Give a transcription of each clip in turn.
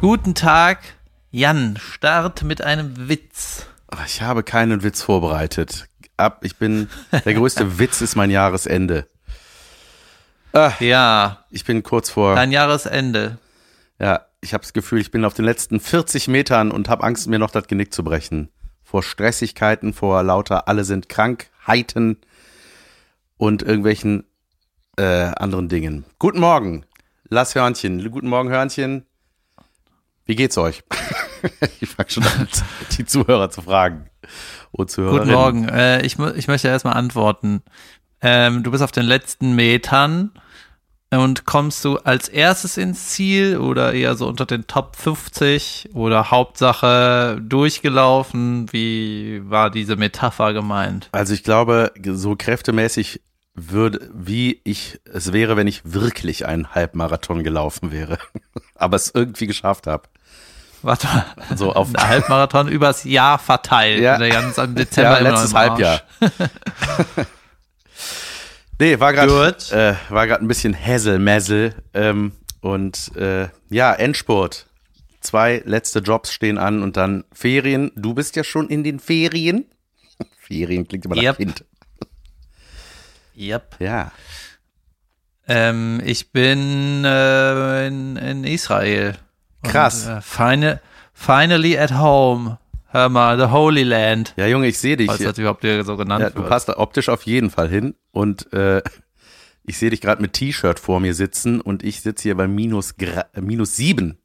Guten Tag, Jan. Start mit einem Witz. Ich habe keinen Witz vorbereitet. Ab, ich bin, der größte Witz ist mein Jahresende. Ah, ja. Ich bin kurz vor. Dein Jahresende. Ja, ich habe das Gefühl, ich bin auf den letzten 40 Metern und habe Angst, mir noch das Genick zu brechen. Vor Stressigkeiten, vor lauter alle sind Krankheiten und irgendwelchen äh, anderen Dingen. Guten Morgen, Lass Hörnchen. Guten Morgen, Hörnchen. Wie geht's euch? ich fange schon an, die Zuhörer zu fragen. Und Guten Morgen. Äh, ich, ich möchte erstmal antworten. Ähm, du bist auf den letzten Metern und kommst du als erstes ins Ziel oder eher so unter den Top 50 oder Hauptsache durchgelaufen? Wie war diese Metapher gemeint? Also ich glaube, so kräftemäßig würde, wie ich es wäre, wenn ich wirklich einen Halbmarathon gelaufen wäre, aber es irgendwie geschafft habe. Warte mal, so auf ein Halbmarathon übers Jahr verteilt. Ja, ganz im Dezember ja, letztes Halbjahr. nee, war gerade äh, war gerade ein bisschen Hässelmessel ähm, und äh, ja Endspurt. Zwei letzte Jobs stehen an und dann Ferien. Du bist ja schon in den Ferien. Ferien klingt immer nach yep. Kind. Yep. Ja. Ähm, ich bin äh, in, in Israel. Krass. Und, äh, final, finally at home. Hör mal, the Holy Land. Ja, Junge, ich sehe dich. Falls das überhaupt so genannt ja, Du passt da optisch auf jeden Fall hin. Und äh, ich sehe dich gerade mit T-Shirt vor mir sitzen und ich sitze hier bei minus, äh, minus sieben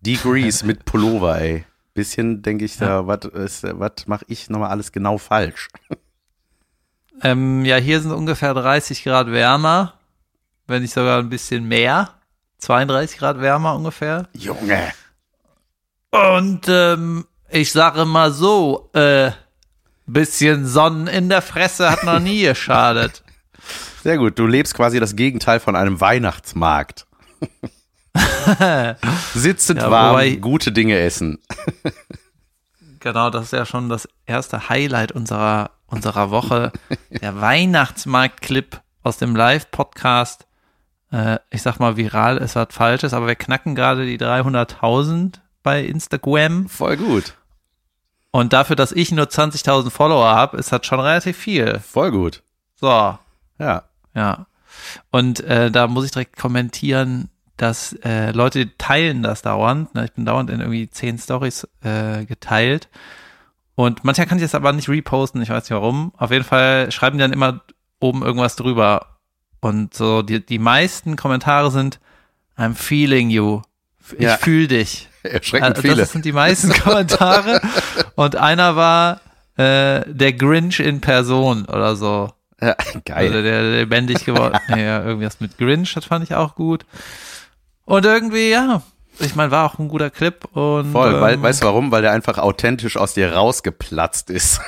Degrees mit Pullover, ey. Bisschen denke ich da, ja. was mache ich nochmal alles genau falsch? Ähm, ja, hier sind ungefähr 30 Grad wärmer, wenn nicht sogar ein bisschen mehr. 32 Grad wärmer ungefähr. Junge. Und ähm, ich sage mal so, äh, bisschen Sonnen in der Fresse hat noch nie geschadet. Sehr gut, du lebst quasi das Gegenteil von einem Weihnachtsmarkt. Sitzend ja, warm, wobei, gute Dinge essen. genau, das ist ja schon das erste Highlight unserer unserer Woche, der Weihnachtsmarkt-Clip aus dem Live-Podcast. Äh, ich sag mal viral ist was Falsches, aber wir knacken gerade die 300.000 bei Instagram. Voll gut. Und dafür, dass ich nur 20.000 Follower habe, ist das schon relativ viel. Voll gut. So. Ja. Ja. Und äh, da muss ich direkt kommentieren, dass äh, Leute teilen das dauernd. Ne? Ich bin dauernd in irgendwie zehn Stories äh, geteilt. Und manchmal kann ich das aber nicht reposten, ich weiß nicht warum. Auf jeden Fall schreiben die dann immer oben irgendwas drüber. Und so die, die meisten Kommentare sind, I'm feeling you. Ich ja. fühle dich. Erschreckend also, viele. Das sind die meisten Kommentare. Und einer war äh, der Grinch in Person oder so. Ja, geil. Also der lebendig geworden. ja, irgendwas mit Grinch, das fand ich auch gut. Und irgendwie, ja, ich meine, war auch ein guter Clip und. Voll, weil, ähm, weißt du warum? Weil der einfach authentisch aus dir rausgeplatzt ist.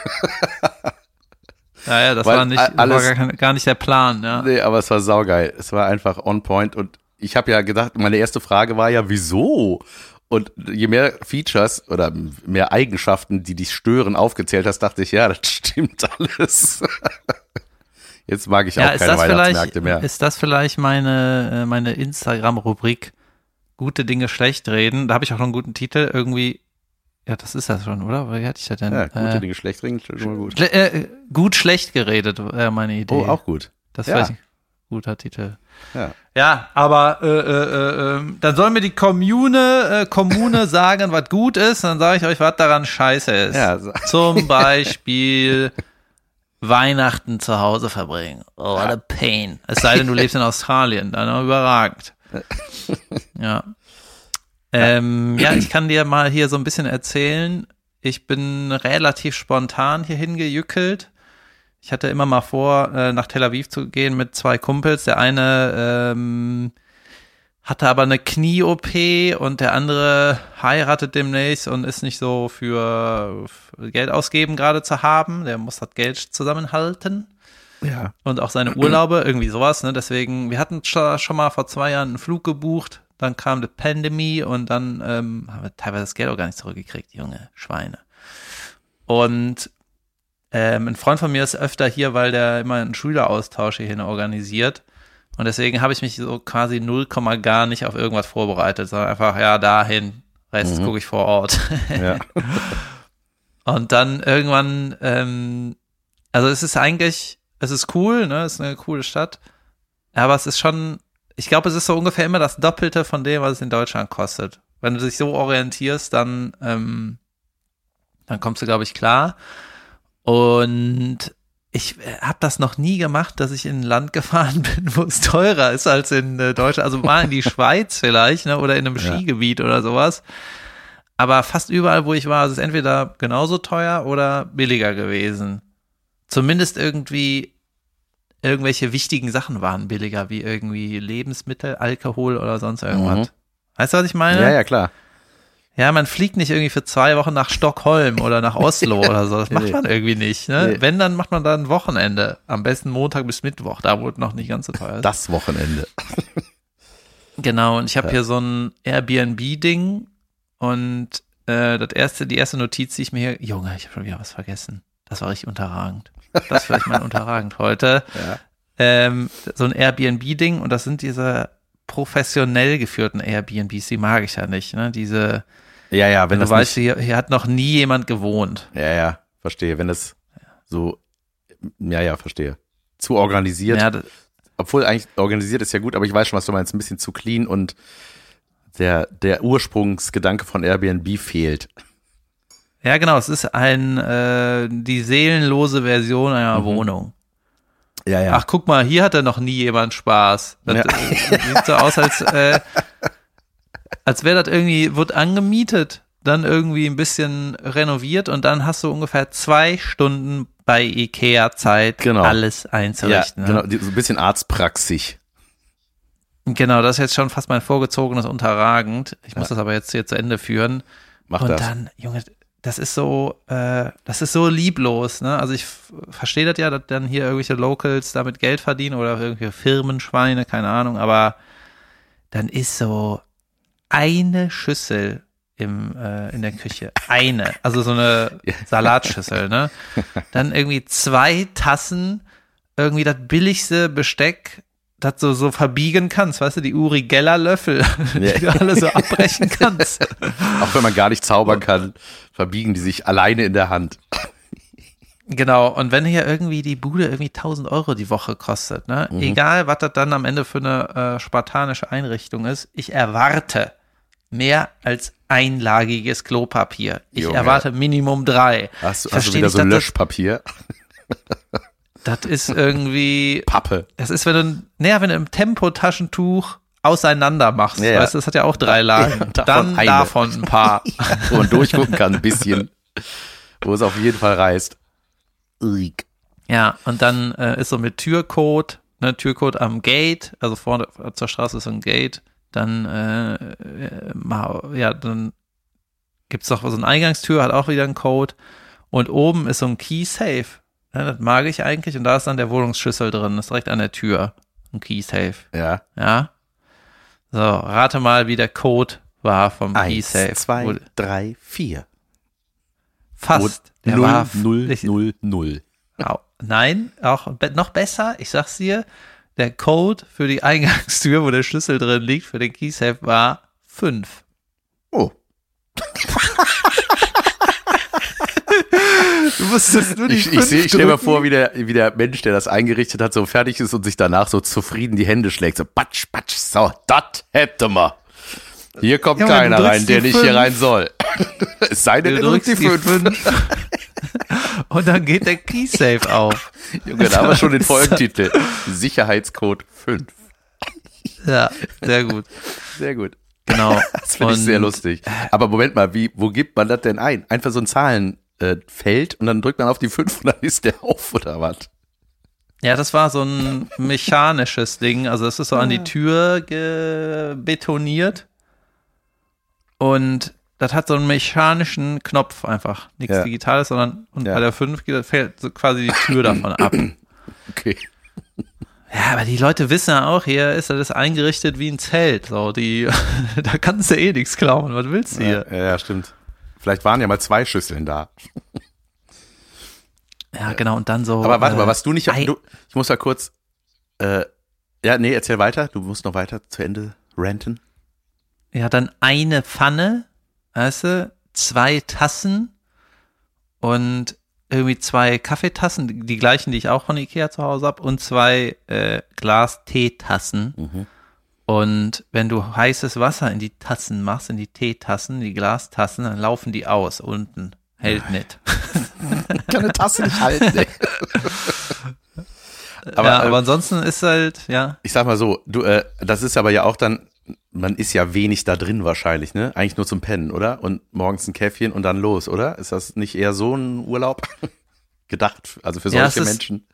Ja, ja, das weil war nicht, alles, war gar, gar, nicht der Plan, ja. Nee, aber es war saugeil. Es war einfach on point und ich habe ja gedacht, meine erste Frage war ja, wieso? Und je mehr Features oder mehr Eigenschaften, die dich stören, aufgezählt hast, dachte ich, ja, das stimmt alles. Jetzt mag ich ja, auch keine Weihnachtsmärkte mehr. Ist das vielleicht meine, äh, meine Instagram-Rubrik? gute Dinge schlecht reden. Da habe ich auch noch einen guten Titel. Irgendwie, ja, das ist das schon, oder? Wie hatte ich das denn? Ja, gute äh, Dinge schlecht reden, schon mal gut. Schle äh, gut schlecht geredet, äh, meine Idee. Oh, auch gut. Das ja. ich. Guter Titel. Ja, ja aber äh, äh, äh, dann soll mir die Kommune, äh, Kommune sagen, was gut ist, dann sage ich euch, was daran scheiße ist. Ja, so. Zum Beispiel Weihnachten zu Hause verbringen. Oh, what a pain. Es sei denn, du lebst in Australien, dann überragend. ja. Ähm, ja, ich kann dir mal hier so ein bisschen erzählen. Ich bin relativ spontan hier hingejückelt. Ich hatte immer mal vor, äh, nach Tel Aviv zu gehen mit zwei Kumpels. Der eine ähm, hatte aber eine Knie-OP und der andere heiratet demnächst und ist nicht so für Geld ausgeben gerade zu haben. Der muss das Geld zusammenhalten. Ja. Und auch seine Urlaube, irgendwie sowas, ne? Deswegen, wir hatten schon mal vor zwei Jahren einen Flug gebucht, dann kam die Pandemie und dann ähm, haben wir teilweise das Geld auch gar nicht zurückgekriegt, junge Schweine. Und ähm, ein Freund von mir ist öfter hier, weil der immer einen Schüleraustausch hierhin organisiert. Und deswegen habe ich mich so quasi null Komma gar nicht auf irgendwas vorbereitet, sondern einfach, ja, dahin, Rest mhm. gucke ich vor Ort. Ja. Und dann irgendwann, ähm, also es ist eigentlich, es ist cool, ne, es ist eine coole Stadt, aber es ist schon, ich glaube, es ist so ungefähr immer das Doppelte von dem, was es in Deutschland kostet. Wenn du dich so orientierst, dann, ähm, dann kommst du, glaube ich, klar. Und ich äh, habe das noch nie gemacht, dass ich in ein Land gefahren bin, wo es teurer ist als in äh, Deutschland. Also mal in die Schweiz vielleicht, ne, oder in einem ja. Skigebiet oder sowas. Aber fast überall, wo ich war, ist es entweder genauso teuer oder billiger gewesen. Zumindest irgendwie irgendwelche wichtigen Sachen waren billiger, wie irgendwie Lebensmittel, Alkohol oder sonst irgendwas. Mhm. Weißt du, was ich meine? Ja, ja, klar. Ja, man fliegt nicht irgendwie für zwei Wochen nach Stockholm oder nach Oslo oder so. Das macht man irgendwie nicht. Ne? Nee. Wenn, dann macht man da ein Wochenende. Am besten Montag bis Mittwoch, da es noch nicht ganz so teuer ist. Das Wochenende. genau, und ich habe ja. hier so ein Airbnb-Ding und äh, das erste, die erste Notiz, die ich mir hier, Junge, ich habe schon wieder was vergessen. Das war richtig unterragend. Das ist vielleicht mal unterragend heute. Ja. Ähm, so ein Airbnb-Ding und das sind diese professionell geführten Airbnbs, die mag ich ja nicht. Ne? Diese, ja, ja, wenn, du weißt, hier, hier hat noch nie jemand gewohnt. Ja, ja, verstehe. Wenn das so, ja, ja, verstehe. Zu organisiert. Ja, obwohl eigentlich organisiert ist ja gut, aber ich weiß schon, was du meinst, ein bisschen zu clean und der, der Ursprungsgedanke von Airbnb fehlt. Ja, genau, es ist ein äh, die seelenlose Version einer mhm. Wohnung. Ja, ja. Ach, guck mal, hier hat er noch nie jemand Spaß. Das ja. sieht so aus, als, äh, als wäre das irgendwie, wird angemietet, dann irgendwie ein bisschen renoviert und dann hast du ungefähr zwei Stunden bei Ikea Zeit, genau. alles einzurichten. Ja, genau, so ein bisschen Arztpraxis. Genau, das ist jetzt schon fast mein vorgezogenes Unterragend. Ich muss ja. das aber jetzt hier zu Ende führen. Mach und das. dann, Junge, das ist so, äh, das ist so lieblos, ne? Also ich verstehe das ja, dass dann hier irgendwelche Locals damit Geld verdienen oder irgendwelche Firmenschweine, keine Ahnung, aber dann ist so eine Schüssel im, äh, in der Küche. Eine. Also so eine Salatschüssel, ne? Dann irgendwie zwei Tassen, irgendwie das billigste Besteck das so, so verbiegen kannst, weißt du, die Uri Geller Löffel, ja. die du alle so abbrechen kannst. Auch wenn man gar nicht zaubern kann, verbiegen die sich alleine in der Hand. Genau, und wenn hier irgendwie die Bude irgendwie 1000 Euro die Woche kostet, ne, mhm. egal was das dann am Ende für eine äh, spartanische Einrichtung ist, ich erwarte mehr als einlagiges Klopapier. Ich Junge. erwarte Minimum drei. Hast, du, hast du wieder so Löschpapier? Das ist irgendwie. Pappe. Das ist, wenn du, naja, wenn du im Tempotaschentuch auseinander machst. Ja, Weißt du, das hat ja auch drei Lagen. Ja, davon dann eine. davon ein paar. Wo man durchgucken kann, ein bisschen. Wo es auf jeden Fall reißt. Ja, und dann äh, ist so mit Türcode, ne, Türcode am Gate, also vorne zur Straße ist so ein Gate. Dann, äh, äh ja, dann gibt's doch so eine Eingangstür, hat auch wieder einen Code. Und oben ist so ein Key Safe. Ja, das mag ich eigentlich. Und da ist dann der Wohnungsschlüssel drin. Das ist direkt an der Tür. Ein Key Safe. Ja. Ja. So, rate mal, wie der Code war vom Key Safe. Zwei, drei, vier. Fast. Der null, war null, null, null. Nein, auch noch besser. Ich sag's dir. Der Code für die Eingangstür, wo der Schlüssel drin liegt, für den Key Safe war fünf. Oh. Du wusstest nur die Ich, ich, ich stelle mir vor, wie der, wie der Mensch, der das eingerichtet hat, so fertig ist und sich danach so zufrieden die Hände schlägt. So, patsch, patsch, so, das hätte man. Hier kommt ja, keiner rein, der nicht fünf. hier rein soll. es sei denn, du drückst die fünf. fünf. und dann geht der Keysafe auf. Junge, da haben wir schon den Folgentitel. Sicherheitscode 5. Ja, sehr gut. Sehr gut. Genau. Das finde ich sehr lustig. Aber Moment mal, wie, wo gibt man das denn ein? Einfach so ein Zahlen, äh, fällt und dann drückt man auf die 5 und dann ist der auf oder was? Ja, das war so ein mechanisches Ding. Also das ist so an die ah. Tür betoniert und das hat so einen mechanischen Knopf einfach. Nichts ja. Digitales, sondern und ja. bei der 5 fällt so quasi die Tür davon ab. Okay. Ja, aber die Leute wissen ja auch, hier ist das eingerichtet wie ein Zelt. So, die, da kannst du eh nichts klauen. Was willst du hier? Ja, ja, stimmt. Vielleicht waren ja mal zwei Schüsseln da. Ja, genau, und dann so. Aber warte äh, mal, was du nicht, du, ich muss ja kurz, äh, Ja, nee, erzähl weiter. Du musst noch weiter zu Ende ranten. Ja, dann eine Pfanne, weißt du, zwei Tassen und irgendwie zwei Kaffeetassen, die gleichen, die ich auch von Ikea zu Hause habe, und zwei äh, Glas-Teetassen. Mhm. Und wenn du heißes Wasser in die Tassen machst, in die Teetassen, die Glastassen, dann laufen die aus unten. Hält nicht. Kann eine Tasse nicht halten. Ey. aber, ja, aber äh, ansonsten ist halt, ja. Ich sag mal so, du, äh, das ist aber ja auch dann, man ist ja wenig da drin wahrscheinlich, ne? Eigentlich nur zum Pennen, oder? Und morgens ein Käffchen und dann los, oder? Ist das nicht eher so ein Urlaub gedacht? Also für solche ja, Menschen?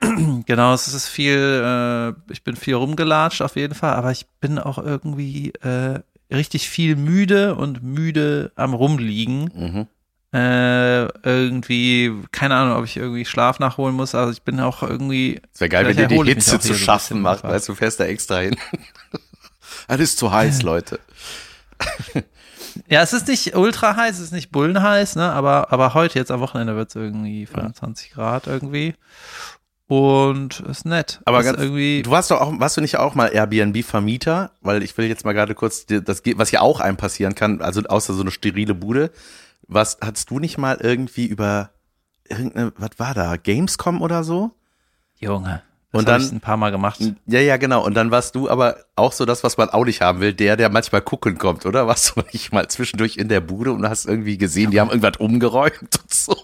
Genau, es ist viel, äh, ich bin viel rumgelatscht auf jeden Fall, aber ich bin auch irgendwie äh, richtig viel müde und müde am Rumliegen. Mhm. Äh, irgendwie, keine Ahnung, ob ich irgendwie Schlaf nachholen muss. Also ich bin auch irgendwie. Es wäre geil, wenn dir die Hitze zu schaffen macht, weißt du, fährst da extra hin. Es ist zu heiß, Leute. Ja, es ist nicht ultra heiß, es ist nicht bullenheiß, ne? Aber, aber heute, jetzt am Wochenende, wird es irgendwie 25 ja. Grad irgendwie. Und ist nett. Aber ist ganz, irgendwie du warst doch auch, warst du nicht auch mal Airbnb-Vermieter? Weil ich will jetzt mal gerade kurz, das was ja auch einem passieren kann, also außer so eine sterile Bude. Was, hattest du nicht mal irgendwie über irgendeine, was war da, Gamescom oder so? Junge. Das und dann ein paar Mal gemacht. Ja, ja, genau. Und dann warst du aber auch so das, was man auch nicht haben will, der, der manchmal gucken kommt, oder? Warst du nicht mal zwischendurch in der Bude und hast irgendwie gesehen, die haben irgendwas umgeräumt und so.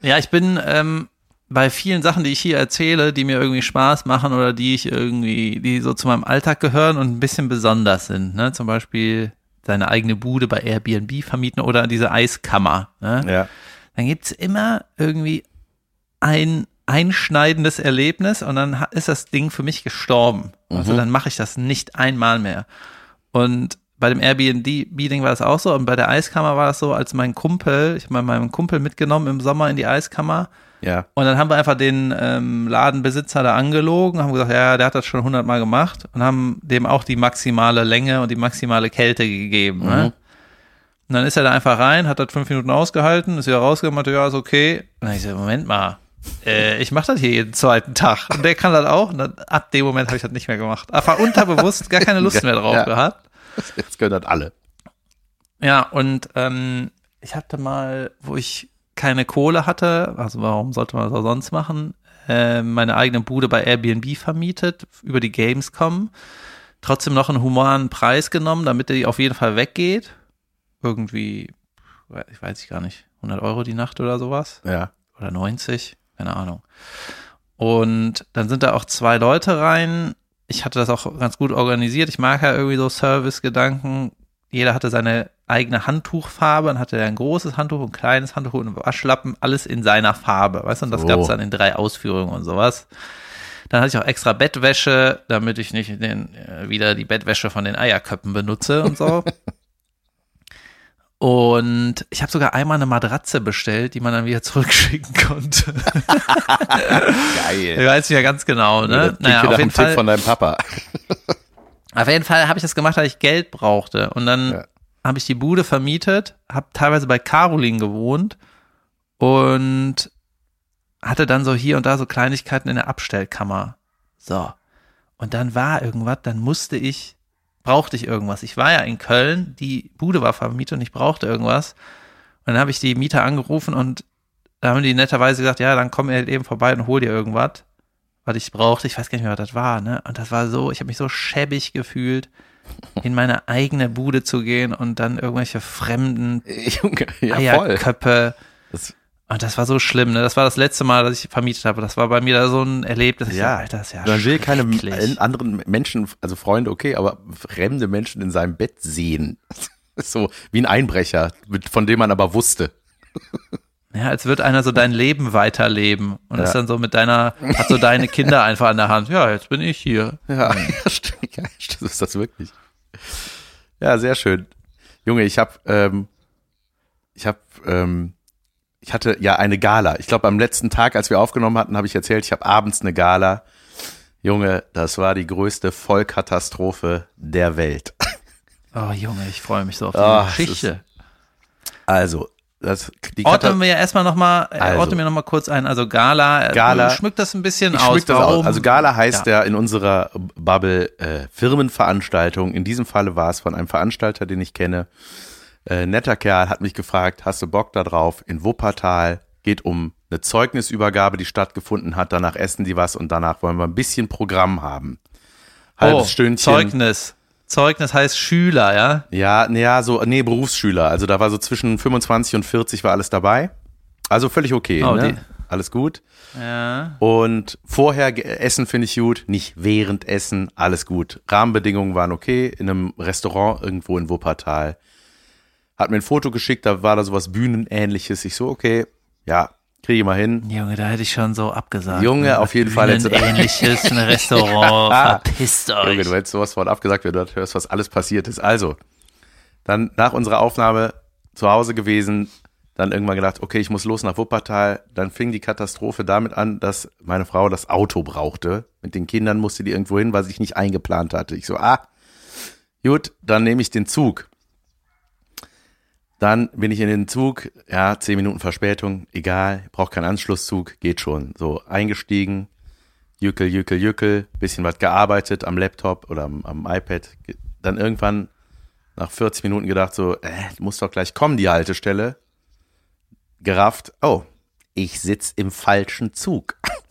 Ja, ich bin ähm, bei vielen Sachen, die ich hier erzähle, die mir irgendwie Spaß machen oder die ich irgendwie, die so zu meinem Alltag gehören und ein bisschen besonders sind. Ne? Zum Beispiel seine eigene Bude bei Airbnb vermieten oder diese Eiskammer. Ne? Ja. Dann gibt's immer irgendwie ein einschneidendes Erlebnis und dann ist das Ding für mich gestorben. Also mhm. dann mache ich das nicht einmal mehr. Und bei dem Airbnb-Ding war das auch so und bei der Eiskammer war das so, als mein Kumpel, ich habe meinen Kumpel mitgenommen im Sommer in die Eiskammer. Ja. Und dann haben wir einfach den ähm, Ladenbesitzer da angelogen, haben gesagt, ja, der hat das schon hundertmal gemacht und haben dem auch die maximale Länge und die maximale Kälte gegeben. Ne? Mhm. Ne? Und dann ist er da einfach rein, hat das fünf Minuten ausgehalten, ist wieder rausgekommen, ja, ist okay. Und dann ich so, Moment mal, äh, ich mache das hier jeden zweiten Tag. Und der kann das auch. Und dann, ab dem Moment habe ich das nicht mehr gemacht. Einfach unterbewusst gar keine Lust mehr drauf ja. gehabt. Jetzt können das alle. Ja, und ähm, ich hatte mal, wo ich keine Kohle hatte, also warum sollte man das auch sonst machen, äh, meine eigene Bude bei Airbnb vermietet, über die Gamescom. Trotzdem noch einen humanen Preis genommen, damit die auf jeden Fall weggeht. Irgendwie, ich weiß ich gar nicht, 100 Euro die Nacht oder sowas. Ja. Oder 90 keine Ahnung. Und dann sind da auch zwei Leute rein. Ich hatte das auch ganz gut organisiert. Ich mag ja irgendwie so Service-Gedanken. Jeder hatte seine eigene Handtuchfarbe. Dann hatte er ein großes Handtuch, ein kleines Handtuch und ein Waschlappen, alles in seiner Farbe. Weißt du, und das so. gab es dann in drei Ausführungen und sowas. Dann hatte ich auch extra Bettwäsche, damit ich nicht den, äh, wieder die Bettwäsche von den Eierköppen benutze und so. Und ich habe sogar einmal eine Matratze bestellt, die man dann wieder zurückschicken konnte. Geil. Ich weiß nicht ja ganz genau, ne? Ja, naja, auf jeden Fall. Tipp von deinem Papa. auf jeden Fall habe ich das gemacht, weil ich Geld brauchte. Und dann ja. Habe ich die Bude vermietet, habe teilweise bei Caroline gewohnt und hatte dann so hier und da so Kleinigkeiten in der Abstellkammer. So. Und dann war irgendwas, dann musste ich brauchte ich irgendwas. Ich war ja in Köln, die Bude war vermietet und ich brauchte irgendwas. Und dann habe ich die Mieter angerufen und da haben die netterweise gesagt, ja, dann komm eben vorbei und hol dir irgendwas, was ich brauchte. Ich weiß gar nicht mehr, was das war, ne? Und das war so, ich habe mich so schäbig gefühlt, in meine eigene Bude zu gehen und dann irgendwelche fremden Junge, ja, Eierköpfe. Das, und das war so schlimm, ne? Das war das letzte Mal, dass ich vermietet habe. Das war bei mir da so ein Erlebnis. Ja, dachte, Alter, ist ja Man will keine anderen Menschen, also Freunde, okay, aber fremde Menschen in seinem Bett sehen. so wie ein Einbrecher, von dem man aber wusste. Ja, als wird einer so dein Leben weiterleben und ja. ist dann so mit deiner, hat so deine Kinder einfach an der Hand. Ja, jetzt bin ich hier. Ja, stimmt, ja, stimmt, ist das wirklich. Ja, sehr schön. Junge, ich habe, ähm, ich habe, ähm, ich hatte ja eine Gala. Ich glaube, am letzten Tag, als wir aufgenommen hatten, habe ich erzählt, ich habe abends eine Gala. Junge, das war die größte Vollkatastrophe der Welt. Oh Junge, ich freue mich so auf die oh, Geschichte. also, das, die wir ja erstmal nochmal, äh, also, ordnen wir nochmal kurz ein. Also Gala, äh, Gala schmückt das ein bisschen ich aus. Das aus. Also Gala heißt ja, ja in unserer Bubble äh, Firmenveranstaltung. In diesem Falle war es von einem Veranstalter, den ich kenne. Äh, netter Kerl hat mich gefragt, hast du Bock da drauf? In Wuppertal geht um eine Zeugnisübergabe, die stattgefunden hat. Danach essen die was und danach wollen wir ein bisschen Programm haben. Halbes oh, Stündchen. Zeugnis. Zeugnis heißt Schüler, ja? Ja, naja, so, nee, Berufsschüler. Also da war so zwischen 25 und 40 war alles dabei. Also völlig okay, oh, ne? Alles gut. Ja. Und vorher essen finde ich gut, nicht während Essen, alles gut. Rahmenbedingungen waren okay, in einem Restaurant irgendwo in Wuppertal. Hat mir ein Foto geschickt, da war da sowas Bühnenähnliches. Ich so, okay, ja, Kriege ich mal hin. Junge, da hätte ich schon so abgesagt. Junge, ne? auf jeden Fall. Jetzt ähnliches, ein Restaurant, verpisst euch. Junge, du hättest sowas von abgesagt, wenn du hörst, was alles passiert ist. Also, dann nach unserer Aufnahme zu Hause gewesen, dann irgendwann gedacht, okay, ich muss los nach Wuppertal. Dann fing die Katastrophe damit an, dass meine Frau das Auto brauchte. Mit den Kindern musste die irgendwo hin, was ich nicht eingeplant hatte. Ich so, ah, gut, dann nehme ich den Zug. Dann bin ich in den Zug, ja, zehn Minuten Verspätung, egal, braucht keinen Anschlusszug, geht schon. So eingestiegen, jückel, jückel, jückel, bisschen was gearbeitet am Laptop oder am, am iPad. Dann irgendwann nach 40 Minuten gedacht, so, äh, muss doch gleich kommen, die Haltestelle. Gerafft, oh, ich sitz im falschen Zug.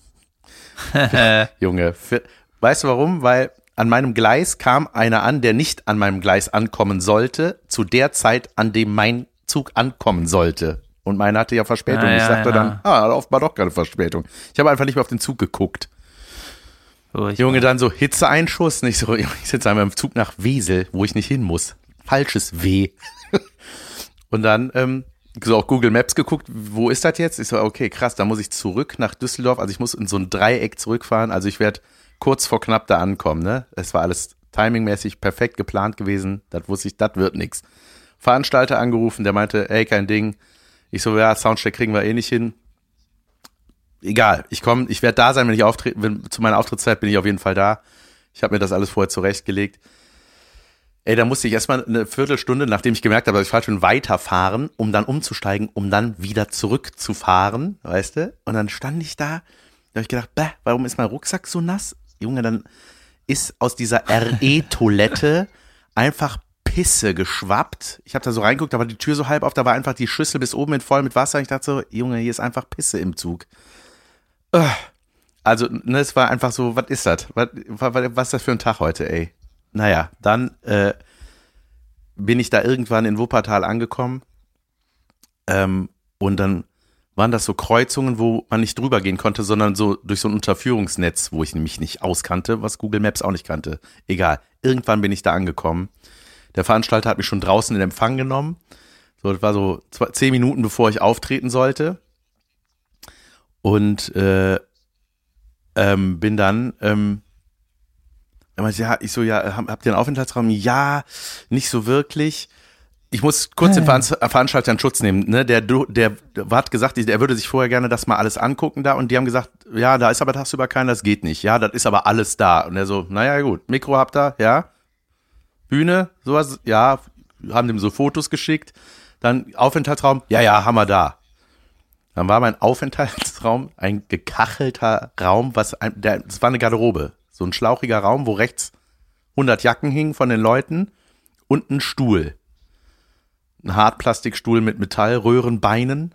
Junge, für, weißt du warum? Weil an meinem Gleis kam einer an, der nicht an meinem Gleis ankommen sollte, zu der Zeit, an dem mein Zug ankommen sollte. Und meiner hatte ja Verspätung. Ah, ja, ich sagte ja. dann, ah, offenbar doch keine Verspätung. Ich habe einfach nicht mehr auf den Zug geguckt. Oh, Junge, dann so Hitzeeinschuss. Nicht so, ich sitze einmal im Zug nach Wesel, wo ich nicht hin muss. Falsches W. Und dann ähm, so auch Google Maps geguckt, wo ist das jetzt? Ich so, okay, krass, da muss ich zurück nach Düsseldorf. Also ich muss in so ein Dreieck zurückfahren. Also ich werde kurz vor knapp da ankommen. Ne? Es war alles timingmäßig perfekt geplant gewesen. Das wusste ich, das wird nix. Veranstalter angerufen, der meinte, ey, kein Ding. Ich so, ja, Soundcheck kriegen wir eh nicht hin. Egal, ich komme, ich werde da sein, wenn ich auftrete, zu meiner Auftrittszeit bin ich auf jeden Fall da. Ich habe mir das alles vorher zurechtgelegt. Ey, da musste ich erstmal eine Viertelstunde, nachdem ich gemerkt habe, dass ich falsch bin, weiterfahren, um dann umzusteigen, um dann wieder zurückzufahren, weißt du? Und dann stand ich da, da habe ich gedacht, bäh, warum ist mein Rucksack so nass? Junge, dann ist aus dieser RE-Toilette einfach Pisse geschwappt. Ich habe da so reingeguckt, da war die Tür so halb auf, da war einfach die Schüssel bis oben in voll mit Wasser. Ich dachte so, Junge, hier ist einfach Pisse im Zug. Also, ne, es war einfach so, was ist das? Was, was ist das für ein Tag heute, ey? Naja, dann äh, bin ich da irgendwann in Wuppertal angekommen ähm, und dann waren das so Kreuzungen, wo man nicht drüber gehen konnte, sondern so durch so ein Unterführungsnetz, wo ich nämlich nicht auskannte, was Google Maps auch nicht kannte. Egal. Irgendwann bin ich da angekommen. Der Veranstalter hat mich schon draußen in Empfang genommen. So, das war so zwei, zehn Minuten, bevor ich auftreten sollte. Und äh, ähm, bin dann, ähm, ja, ich so, ja, habt ihr einen Aufenthaltsraum? Ja, nicht so wirklich ich muss kurz den Veranstalter in Schutz nehmen. Ne? Der, der, der hat gesagt, er würde sich vorher gerne das mal alles angucken da und die haben gesagt, ja, da ist aber tagsüber keiner, das geht nicht. Ja, das ist aber alles da. Und er so, naja, gut, Mikro habt ihr, ja. Bühne, sowas, ja, haben dem so Fotos geschickt. Dann Aufenthaltsraum, ja, ja, haben wir da. Dann war mein Aufenthaltsraum ein gekachelter Raum, was ein, der, das war eine Garderobe. So ein schlauchiger Raum, wo rechts 100 Jacken hingen von den Leuten und ein Stuhl ein Hartplastikstuhl mit Metallröhrenbeinen.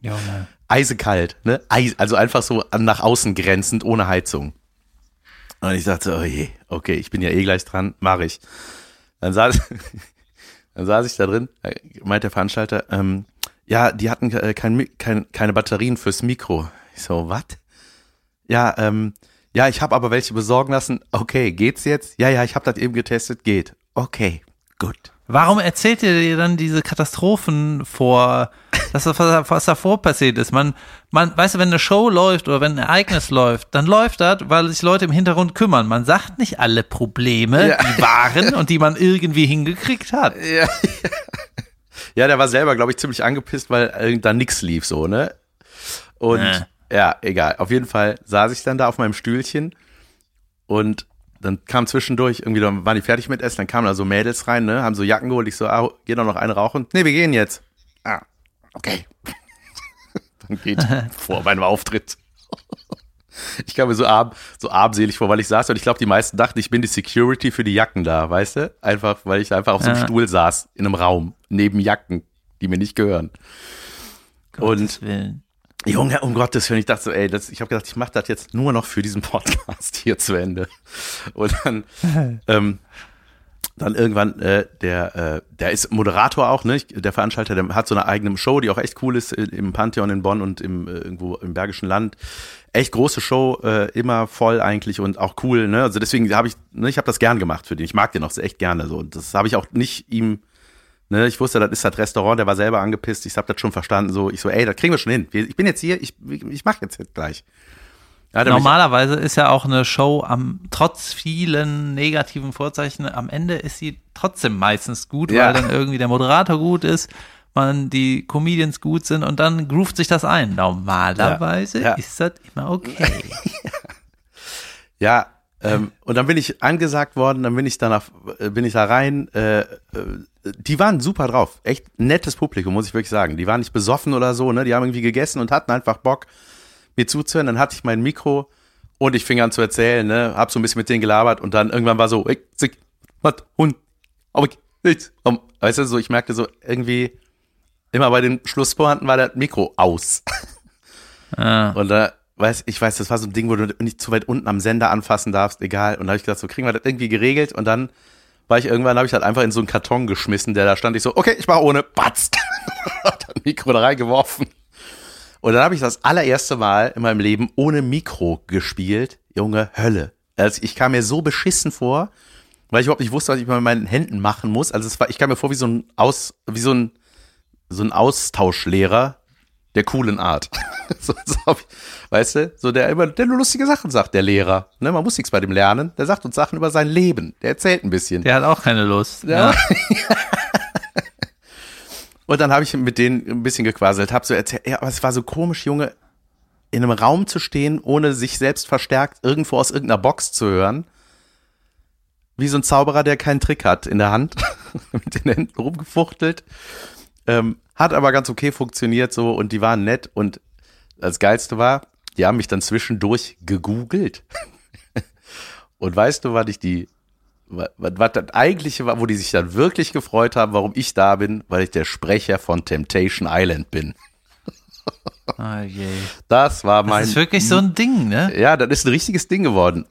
Junge. Eisekalt, ne? Also einfach so nach außen grenzend, ohne Heizung. Und ich dachte, oh je, okay, ich bin ja eh gleich dran, mache ich. Dann saß, dann saß ich da drin, meint der Veranstalter, ähm, ja, die hatten äh, kein, kein, keine Batterien fürs Mikro. Ich so, was? Ja, ähm, ja, ich habe aber welche besorgen lassen. Okay, geht's jetzt? Ja, ja, ich habe das eben getestet, geht. Okay, gut. Warum erzählt ihr dir dann diese Katastrophen vor, dass das, was davor passiert ist? Man, man, weißt du, wenn eine Show läuft oder wenn ein Ereignis läuft, dann läuft das, weil sich Leute im Hintergrund kümmern. Man sagt nicht alle Probleme, ja. die waren und die man irgendwie hingekriegt hat. Ja, ja der war selber, glaube ich, ziemlich angepisst, weil da nix lief so, ne? Und äh. ja, egal. Auf jeden Fall saß ich dann da auf meinem Stühlchen und dann kam zwischendurch, irgendwie, dann waren die fertig mit Essen, dann kamen da so Mädels rein, ne, haben so Jacken geholt, ich so, ah, geh doch noch eine rauchen? Nee, wir gehen jetzt. Ah, Okay. Dann geht vor meinem Auftritt. Ich kam mir so, arm, so armselig vor, weil ich saß und ich glaube, die meisten dachten, ich bin die Security für die Jacken da, weißt du? Einfach, weil ich einfach auf so einem ja. Stuhl saß, in einem Raum, neben Jacken, die mir nicht gehören. Gottes und Willen. Junge, um Gottes Willen, ich dachte so, ey, das, ich habe gedacht, ich mache das jetzt nur noch für diesen Podcast hier zu Ende. Und dann, ähm, dann irgendwann, äh, der, äh, der ist Moderator auch, ne? Der Veranstalter, der hat so eine eigene Show, die auch echt cool ist, im Pantheon in Bonn und im, äh, irgendwo im Bergischen Land. Echt große Show, äh, immer voll eigentlich und auch cool, ne? Also deswegen habe ich, ne, ich habe das gern gemacht für den. Ich mag den auch echt gerne so. Und das habe ich auch nicht ihm Ne, ich wusste, das ist das Restaurant, der war selber angepisst. Ich habe das schon verstanden. So, ich so, ey, das kriegen wir schon hin. Ich bin jetzt hier, ich, ich mache jetzt, gleich. Ja, Normalerweise ist ja auch eine Show am trotz vielen negativen Vorzeichen am Ende ist sie trotzdem meistens gut, ja. weil dann irgendwie der Moderator gut ist, man die Comedians gut sind und dann groovt sich das ein. Normalerweise ja. Ja. ist das immer okay. ja, ähm, und dann bin ich angesagt worden, dann bin ich danach, äh, bin ich da rein. Äh, äh, die waren super drauf. Echt nettes Publikum, muss ich wirklich sagen. Die waren nicht besoffen oder so, ne? Die haben irgendwie gegessen und hatten einfach Bock, mir zuzuhören. Dann hatte ich mein Mikro und ich fing an zu erzählen, ne? Hab so ein bisschen mit denen gelabert und dann irgendwann war so, was, Hund, aber nichts. Weißt du, so, ich merkte so irgendwie, immer bei den Schlusspointen war das Mikro aus. Ah. Und da, weiß, ich weiß, das war so ein Ding, wo du nicht zu weit unten am Sender anfassen darfst, egal. Und da habe ich gedacht, so kriegen wir das irgendwie geregelt. Und dann war ich irgendwann, habe ich halt einfach in so einen Karton geschmissen, der da stand. Ich so, okay, ich mache ohne, batz. Mikro da reingeworfen. Und dann habe ich das allererste Mal in meinem Leben ohne Mikro gespielt. Junge Hölle. Also ich kam mir so beschissen vor, weil ich überhaupt nicht wusste, was ich mit meinen Händen machen muss. Also war, ich kam mir vor wie so ein Aus, wie so ein, so ein Austauschlehrer der coolen Art. so, so ich, Weißt du, so der immer, der nur lustige Sachen sagt, der Lehrer. Ne, man muss nichts bei dem lernen. Der sagt uns Sachen über sein Leben. Der erzählt ein bisschen. Der hat auch keine Lust. Ja. ja. Und dann habe ich mit denen ein bisschen gequasselt, habe so erzählt, ja, aber es war so komisch, Junge, in einem Raum zu stehen, ohne sich selbst verstärkt irgendwo aus irgendeiner Box zu hören. Wie so ein Zauberer, der keinen Trick hat in der Hand, mit den Händen rumgefuchtelt. Ähm, hat aber ganz okay funktioniert so und die waren nett und das Geilste war, die haben mich dann zwischendurch gegoogelt. Und weißt du, was ich die, was, was das eigentliche war, wo die sich dann wirklich gefreut haben, warum ich da bin, weil ich der Sprecher von Temptation Island bin. Oh je. Das war mein. Das ist wirklich so ein Ding, ne? Ja, das ist ein richtiges Ding geworden.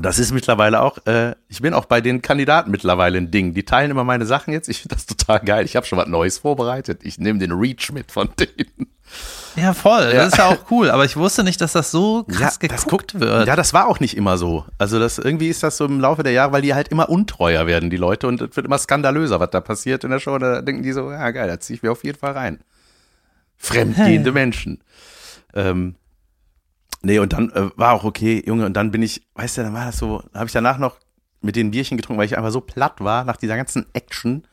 Das ist mittlerweile auch, äh, ich bin auch bei den Kandidaten mittlerweile ein Ding. Die teilen immer meine Sachen jetzt. Ich finde das total geil. Ich habe schon was Neues vorbereitet. Ich nehme den Reach mit von denen. Ja, voll. Ja. Das ist ja auch cool. Aber ich wusste nicht, dass das so krass ja, geguckt guckt, wird. Ja, das war auch nicht immer so. Also das irgendwie ist das so im Laufe der Jahre, weil die halt immer untreuer werden, die Leute. Und es wird immer skandalöser, was da passiert in der Show. Da denken die so, ja geil, da ziehe ich mir auf jeden Fall rein. Fremdgehende Menschen. Ähm, nee, und dann äh, war auch okay, Junge. Und dann bin ich, weißt du, dann war das so, habe ich danach noch mit den Bierchen getrunken, weil ich einfach so platt war nach dieser ganzen Action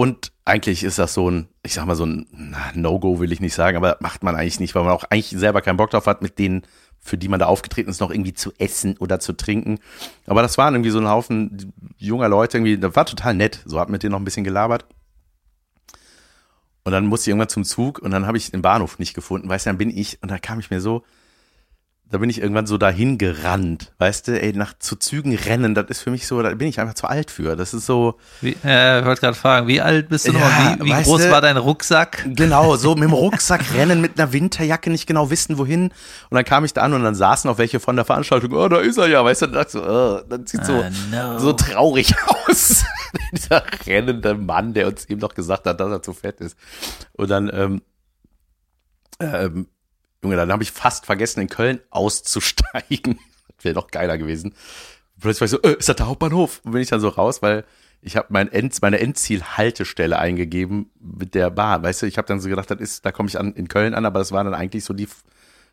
und eigentlich ist das so ein, ich sag mal so ein No-Go will ich nicht sagen, aber macht man eigentlich nicht, weil man auch eigentlich selber keinen Bock drauf hat, mit denen, für die man da aufgetreten ist, noch irgendwie zu essen oder zu trinken. Aber das waren irgendwie so ein Haufen junger Leute irgendwie, das war total nett. So hat mit denen noch ein bisschen gelabert. Und dann musste ich irgendwann zum Zug und dann habe ich den Bahnhof nicht gefunden, weißt du, dann bin ich, und da kam ich mir so, da bin ich irgendwann so dahin gerannt, weißt du, ey, nach zu Zügen rennen, das ist für mich so, da bin ich einfach zu alt für. Das ist so. Wie, äh, ich wollte gerade fragen, wie alt bist du ja, noch? Wie, wie groß du, war dein Rucksack? Genau, so mit dem Rucksack rennen, mit einer Winterjacke, nicht genau wissen, wohin. Und dann kam ich da an und dann saßen auch welche von der Veranstaltung, oh, da ist er ja, weißt du, dann so, oh, das sieht so, uh, no. so traurig aus. Dieser rennende Mann, der uns eben noch gesagt hat, dass er zu fett ist. Und dann, ähm, ähm, Junge, dann habe ich fast vergessen, in Köln auszusteigen. das wäre doch geiler gewesen. Plötzlich war ich so, äh, ist das der Hauptbahnhof? Und bin ich dann so raus, weil ich habe mein End, meine Endzielhaltestelle eingegeben mit der Bahn. Weißt du, ich habe dann so gedacht, das ist, da komme ich an in Köln an, aber das war dann eigentlich so die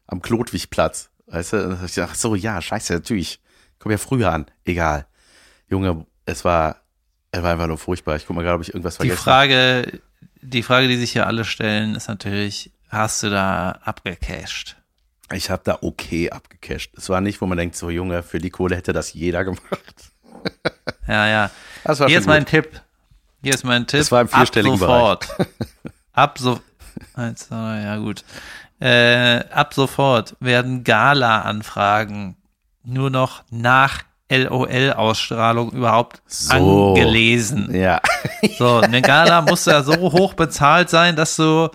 am Klotwigplatz. Weißt du, und ich dachte, ach so, ja, scheiße, natürlich. Ich komme ja früher an. Egal. Junge, es war, es war einfach nur furchtbar. Ich guck mal gerade, ob ich irgendwas vergessen Die Frage, die Frage, die sich hier alle stellen, ist natürlich, hast du da abgecasht? Ich habe da okay abgecasht. Es war nicht, wo man denkt, so Junge, für die Kohle hätte das jeder gemacht. ja, ja. Hier ist mein Tipp. Hier ist mein Tipp. Das war im vierstelligen Ab sofort. Bereich. Ab so zwei, ja gut. Äh, ab sofort werden Gala-Anfragen nur noch nach LOL-Ausstrahlung überhaupt so, angelesen. Ja. So, eine Gala muss ja so hoch bezahlt sein, dass du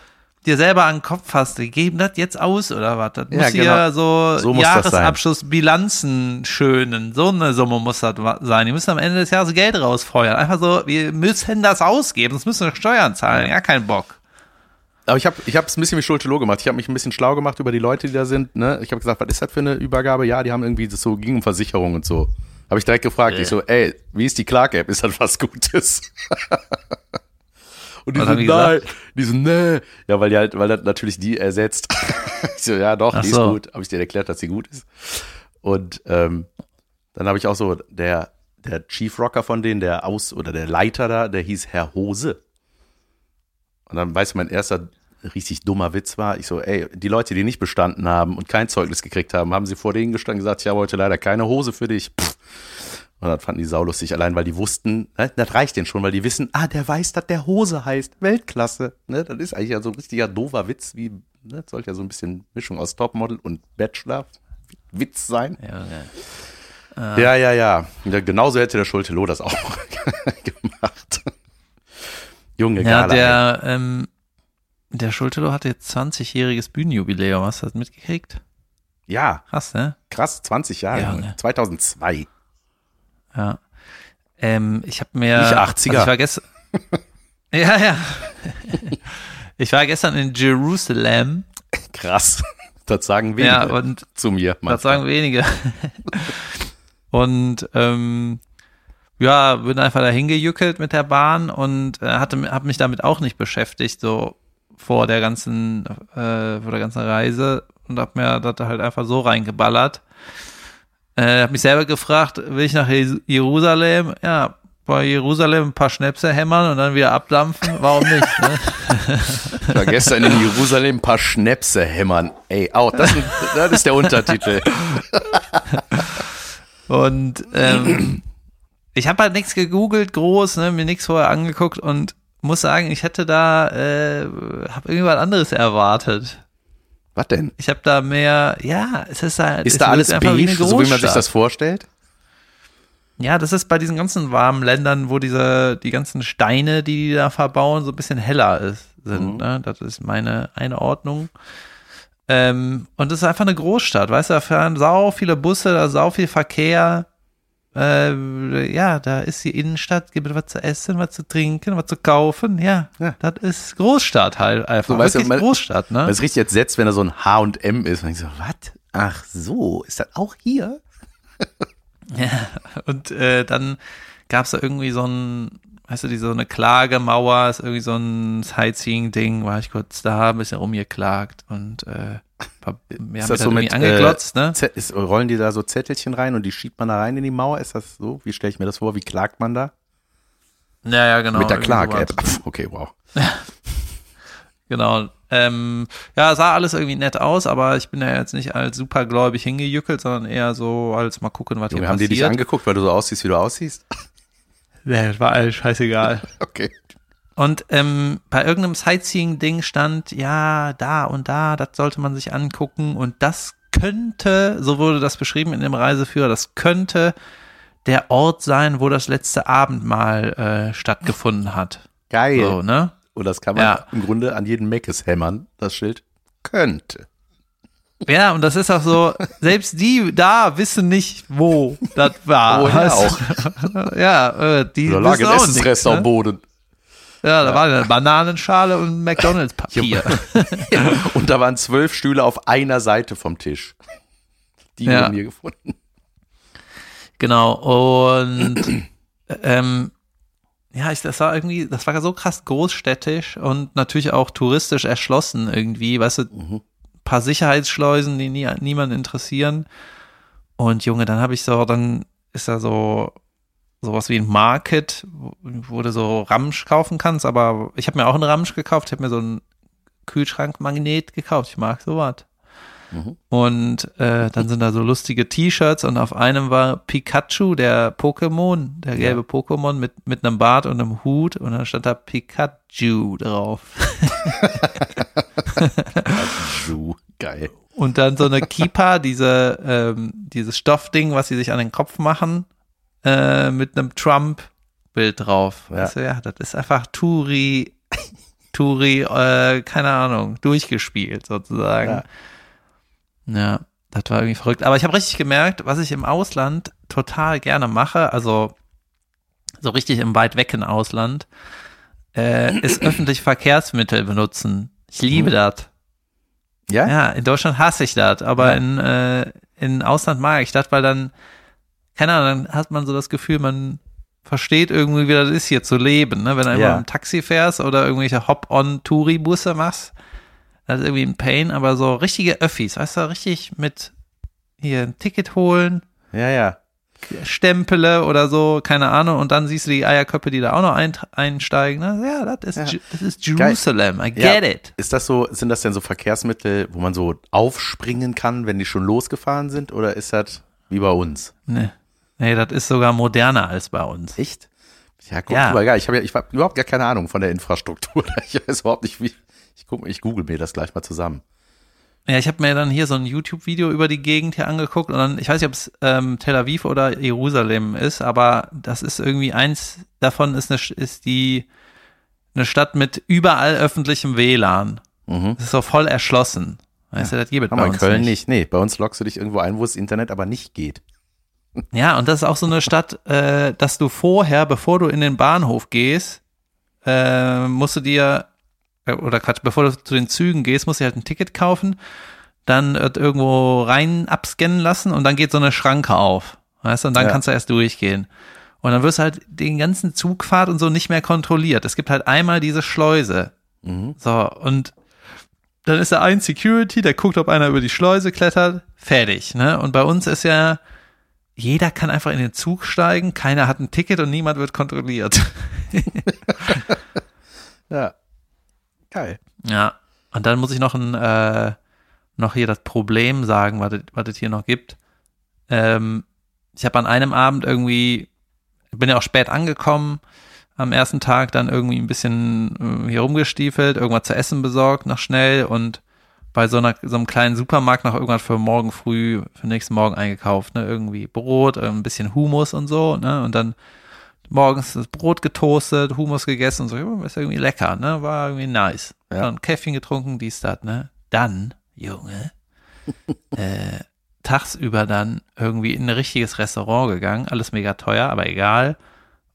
dir selber an den Kopf hast, die geben das jetzt aus oder was? Das muss ja, genau. hier so, so Jahresabschlussbilanzen schönen. So eine Summe muss das sein. Die müssen am Ende des Jahres Geld rausfeuern. Einfach so, wir müssen das ausgeben, sonst müssen wir Steuern zahlen. Ja, kein Bock. Aber ich habe ich es ein bisschen wie Schulte gemacht. Ich habe mich ein bisschen schlau gemacht über die Leute, die da sind. Ne? Ich habe gesagt, was ist das für eine Übergabe? Ja, die haben irgendwie das so ging um Versicherung und so. Habe ich direkt gefragt. Äh. Ich so, ey, wie ist die Clark-App? Ist das was Gutes? und die so, nein, die so, nee. Ja, weil die halt, weil das natürlich die ersetzt. ich so, ja, doch, Ach die so. ist gut. Habe ich dir erklärt, dass sie gut ist. Und ähm, dann habe ich auch so, der, der Chief Rocker von denen, der Aus- oder der Leiter da, der hieß Herr Hose. Und dann weiß mein erster richtig dummer Witz war, ich so, ey, die Leute, die nicht bestanden haben und kein Zeugnis gekriegt haben, haben sie vor denen gestanden und gesagt, ich habe heute leider keine Hose für dich. Pff. Und dann fanden die saulustig, allein weil die wussten, ne, das reicht denen schon, weil die wissen, ah, der weiß, dass der Hose heißt. Weltklasse. Ne, das ist eigentlich ja so ein richtiger doofer Witz, wie, ne, das sollte ja so ein bisschen Mischung aus Topmodel und Bachelor Witz sein. Ja, ja. ja, ja, ja. ja. Genauso hätte der Schulte Loh das auch gemacht. Junge, ja, Gala, der, ähm, der Schultelo hatte jetzt 20-jähriges Bühnenjubiläum. Hast du das mitgekriegt? Ja. Krass, ne? Krass, 20 Jahre. Ja, ne? 2002. Ja. Ähm, ich habe mir. Nicht 80er. Also ich war gestern. ja, ja. ich war gestern in Jerusalem. Krass. Das sagen wenige ja, und zu mir. Manchmal. Das sagen wenige. und ähm, ja, bin einfach dahin gejückelt mit der Bahn und äh, hatte, habe mich damit auch nicht beschäftigt, so vor der ganzen, äh, vor der ganzen Reise und habe mir das halt einfach so reingeballert. Äh, habe mich selber gefragt, will ich nach Jerusalem? Ja, bei Jerusalem ein paar Schnäpse hämmern und dann wieder abdampfen, warum nicht? Ne? Ich war gestern in Jerusalem ein paar Schnäpse hämmern. Ey, auch, das, das ist der Untertitel. Und ähm, ich habe halt nichts gegoogelt, groß, ne, mir nichts vorher angeguckt und muss sagen, ich hätte da, äh, habe irgendwas anderes erwartet. Was denn? Ich habe da mehr, ja, es ist halt. Ist da alles beige, so wie man sich das vorstellt? Ja, das ist bei diesen ganzen warmen Ländern, wo diese, die ganzen Steine, die die da verbauen, so ein bisschen heller ist, sind. Mhm. Ne? Das ist meine Einordnung. Ähm, und es ist einfach eine Großstadt, weißt du, da fahren sau viele Busse, da ist sau viel Verkehr äh, ja, da ist die Innenstadt, gibt es was zu essen, was zu trinken, was zu kaufen. Ja, ja. das ist Großstadt halt einfach. So, weißt du, man, Großstadt, ne? Man ist richtig jetzt setzt, wenn da so ein H&M ist. Und ich so, was? Ach so, ist das auch hier? ja, und äh, dann gab es da irgendwie so ein, weißt du, die so eine Klagemauer, ist irgendwie so ein Sightseeing-Ding, war ich kurz da, ein bisschen rumgeklagt und äh, wir ist das so mit angeglotzt, äh, ne? Ist, rollen die da so Zettelchen rein und die schiebt man da rein in die Mauer? Ist das so? Wie stelle ich mir das vor? Wie klagt man da? Ja, ja, genau. Mit der Clark-App. Okay, wow. genau. Ähm, ja, sah alles irgendwie nett aus, aber ich bin ja jetzt nicht als supergläubig hingejückelt, sondern eher so als mal gucken, was Junge, hier haben passiert. Haben die dich angeguckt, weil du so aussiehst, wie du aussiehst? Nee, das war alles scheißegal. okay. Und ähm, bei irgendeinem Sightseeing-Ding stand, ja, da und da, das sollte man sich angucken und das könnte, so wurde das beschrieben in dem Reiseführer, das könnte der Ort sein, wo das letzte Abendmahl äh, stattgefunden hat. Geil. So, ne? Und das kann man ja. im Grunde an jeden Meckes hämmern, das Schild könnte. Ja, und das ist auch so, selbst die da wissen nicht, wo das war. Woher auch. ja, äh, die da lag ein Essensrest ne? am Boden. Ja, da ja. war eine Bananenschale und McDonalds-Papier. ja. Und da waren zwölf Stühle auf einer Seite vom Tisch. Die ja. wurden hier gefunden. Genau, und ähm, ja, ich, das war irgendwie, das war so krass großstädtisch und natürlich auch touristisch erschlossen irgendwie, weißt du, mhm. paar Sicherheitsschleusen, die nie, niemanden interessieren. Und Junge, dann habe ich so, dann ist da so sowas wie ein Market, wo du so Ramsch kaufen kannst, aber ich habe mir auch einen Ramsch gekauft, ich habe mir so einen Kühlschrankmagnet gekauft, ich mag sowas. Mhm. Und äh, dann sind da so lustige T-Shirts und auf einem war Pikachu, der Pokémon, der gelbe ja. Pokémon mit, mit einem Bart und einem Hut und dann stand da Pikachu drauf. Ju, geil. Und dann so eine Keeper, diese, ähm, dieses Stoffding, was sie sich an den Kopf machen, äh, mit einem Trump-Bild drauf. Ja. Du, ja, das ist einfach Turi, Turi, äh, keine Ahnung, durchgespielt sozusagen. Ja. ja, das war irgendwie verrückt. Aber ich habe richtig gemerkt, was ich im Ausland total gerne mache, also so richtig im weit wecken Ausland, äh, ist öffentlich Verkehrsmittel benutzen. Ich liebe mhm. das. Ja? Ja, in Deutschland hasse ich das, aber ja. in, äh, in Ausland mag ich das, weil dann, keine Ahnung, dann hat man so das Gefühl, man versteht irgendwie, wie das ist, hier zu leben. Ne? Wenn du ja. im Taxi fährst oder irgendwelche Hop-on-Touri-Busse machst, das ist irgendwie ein Pain, aber so richtige Öffis, weißt du, richtig mit hier ein Ticket holen. Ja, ja. Stempele oder so, keine Ahnung, und dann siehst du die Eierköpfe, die da auch noch ein, einsteigen. Ne? Ja, das ist, ja. das ist Jerusalem. I get ja. it. Ist das so, sind das denn so Verkehrsmittel, wo man so aufspringen kann, wenn die schon losgefahren sind, oder ist das wie bei uns? Nee. Nee, das ist sogar moderner als bei uns. Echt? Ja, guck ja. mal, geil. Ich habe ja, ich hab überhaupt gar keine Ahnung von der Infrastruktur. Ich weiß überhaupt nicht, wie. Ich guck, ich google mir das gleich mal zusammen. Ja, ich habe mir dann hier so ein YouTube-Video über die Gegend hier angeguckt und dann, ich weiß nicht, ob es ähm, Tel Aviv oder Jerusalem ist, aber das ist irgendwie eins davon ist, eine, ist die eine Stadt mit überall öffentlichem WLAN. Mhm. Das ist so voll erschlossen. Weißt ja. du, das gibt bei uns Köln nicht. nicht. Nee, bei uns loggst du dich irgendwo ein, wo das Internet aber nicht geht. Ja, und das ist auch so eine Stadt, äh, dass du vorher, bevor du in den Bahnhof gehst, äh, musst du dir äh, oder Quatsch, bevor du zu den Zügen gehst, musst du halt ein Ticket kaufen, dann irgendwo rein abscannen lassen und dann geht so eine Schranke auf. Weißt du, und dann ja. kannst du erst durchgehen. Und dann wirst du halt den ganzen Zugfahrt und so nicht mehr kontrolliert. Es gibt halt einmal diese Schleuse. Mhm. So, und dann ist da ein Security, der guckt, ob einer über die Schleuse klettert, fertig, ne? Und bei uns ist ja, jeder kann einfach in den Zug steigen, keiner hat ein Ticket und niemand wird kontrolliert. ja. Geil. Ja. Und dann muss ich noch ein, äh, noch hier das Problem sagen, was, was es hier noch gibt. Ähm, ich habe an einem Abend irgendwie, bin ja auch spät angekommen, am ersten Tag dann irgendwie ein bisschen äh, hier rumgestiefelt, irgendwas zu essen besorgt, noch schnell und bei so, einer, so einem kleinen Supermarkt noch irgendwas für morgen früh, für nächsten Morgen eingekauft, ne, irgendwie Brot, ein bisschen Humus und so, ne, und dann morgens das Brot getoastet, Hummus gegessen und so, ist irgendwie lecker, ne? War irgendwie nice. Ja. Dann Käffchen getrunken, dies, das, ne? Dann, Junge, äh, tagsüber dann irgendwie in ein richtiges Restaurant gegangen, alles mega teuer, aber egal.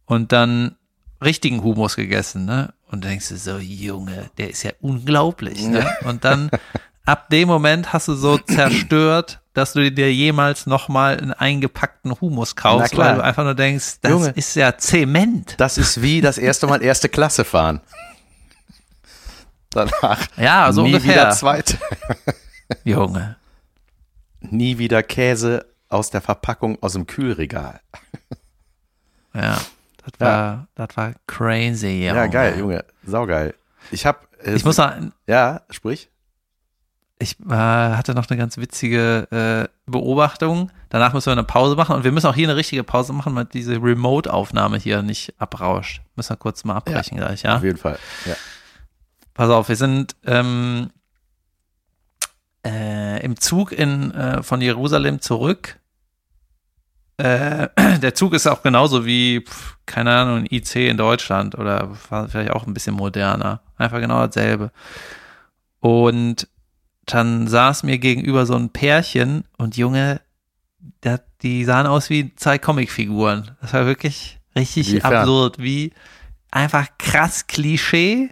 Und dann richtigen Hummus gegessen, ne? Und denkst du so, Junge, der ist ja unglaublich, ne? Und dann ab dem Moment hast du so zerstört, dass du dir jemals nochmal einen eingepackten Humus kaufst, weil du einfach nur denkst, das Junge, ist ja Zement. Das ist wie das erste Mal erste Klasse fahren. Danach ja, so nie ungefähr. wieder zweite. Junge. Nie wieder Käse aus der Verpackung aus dem Kühlregal. Ja, das war, ja. das war crazy. Junge. Ja, geil, Junge. Saugeil. Ich hab. Äh, ich muss sagen. Ja, sprich ich äh, hatte noch eine ganz witzige äh, Beobachtung. Danach müssen wir eine Pause machen und wir müssen auch hier eine richtige Pause machen, weil diese Remote-Aufnahme hier nicht abrauscht. Müssen wir kurz mal abbrechen ja, gleich, ja? Auf jeden Fall, ja. Pass auf, wir sind ähm, äh, im Zug in, äh, von Jerusalem zurück. Äh, der Zug ist auch genauso wie, pf, keine Ahnung, ein IC in Deutschland oder vielleicht auch ein bisschen moderner. Einfach genau dasselbe. Und dann saß mir gegenüber so ein Pärchen und Junge, der, die sahen aus wie zwei Comicfiguren. Das war wirklich richtig Inwiefern? absurd, wie einfach krass Klischee,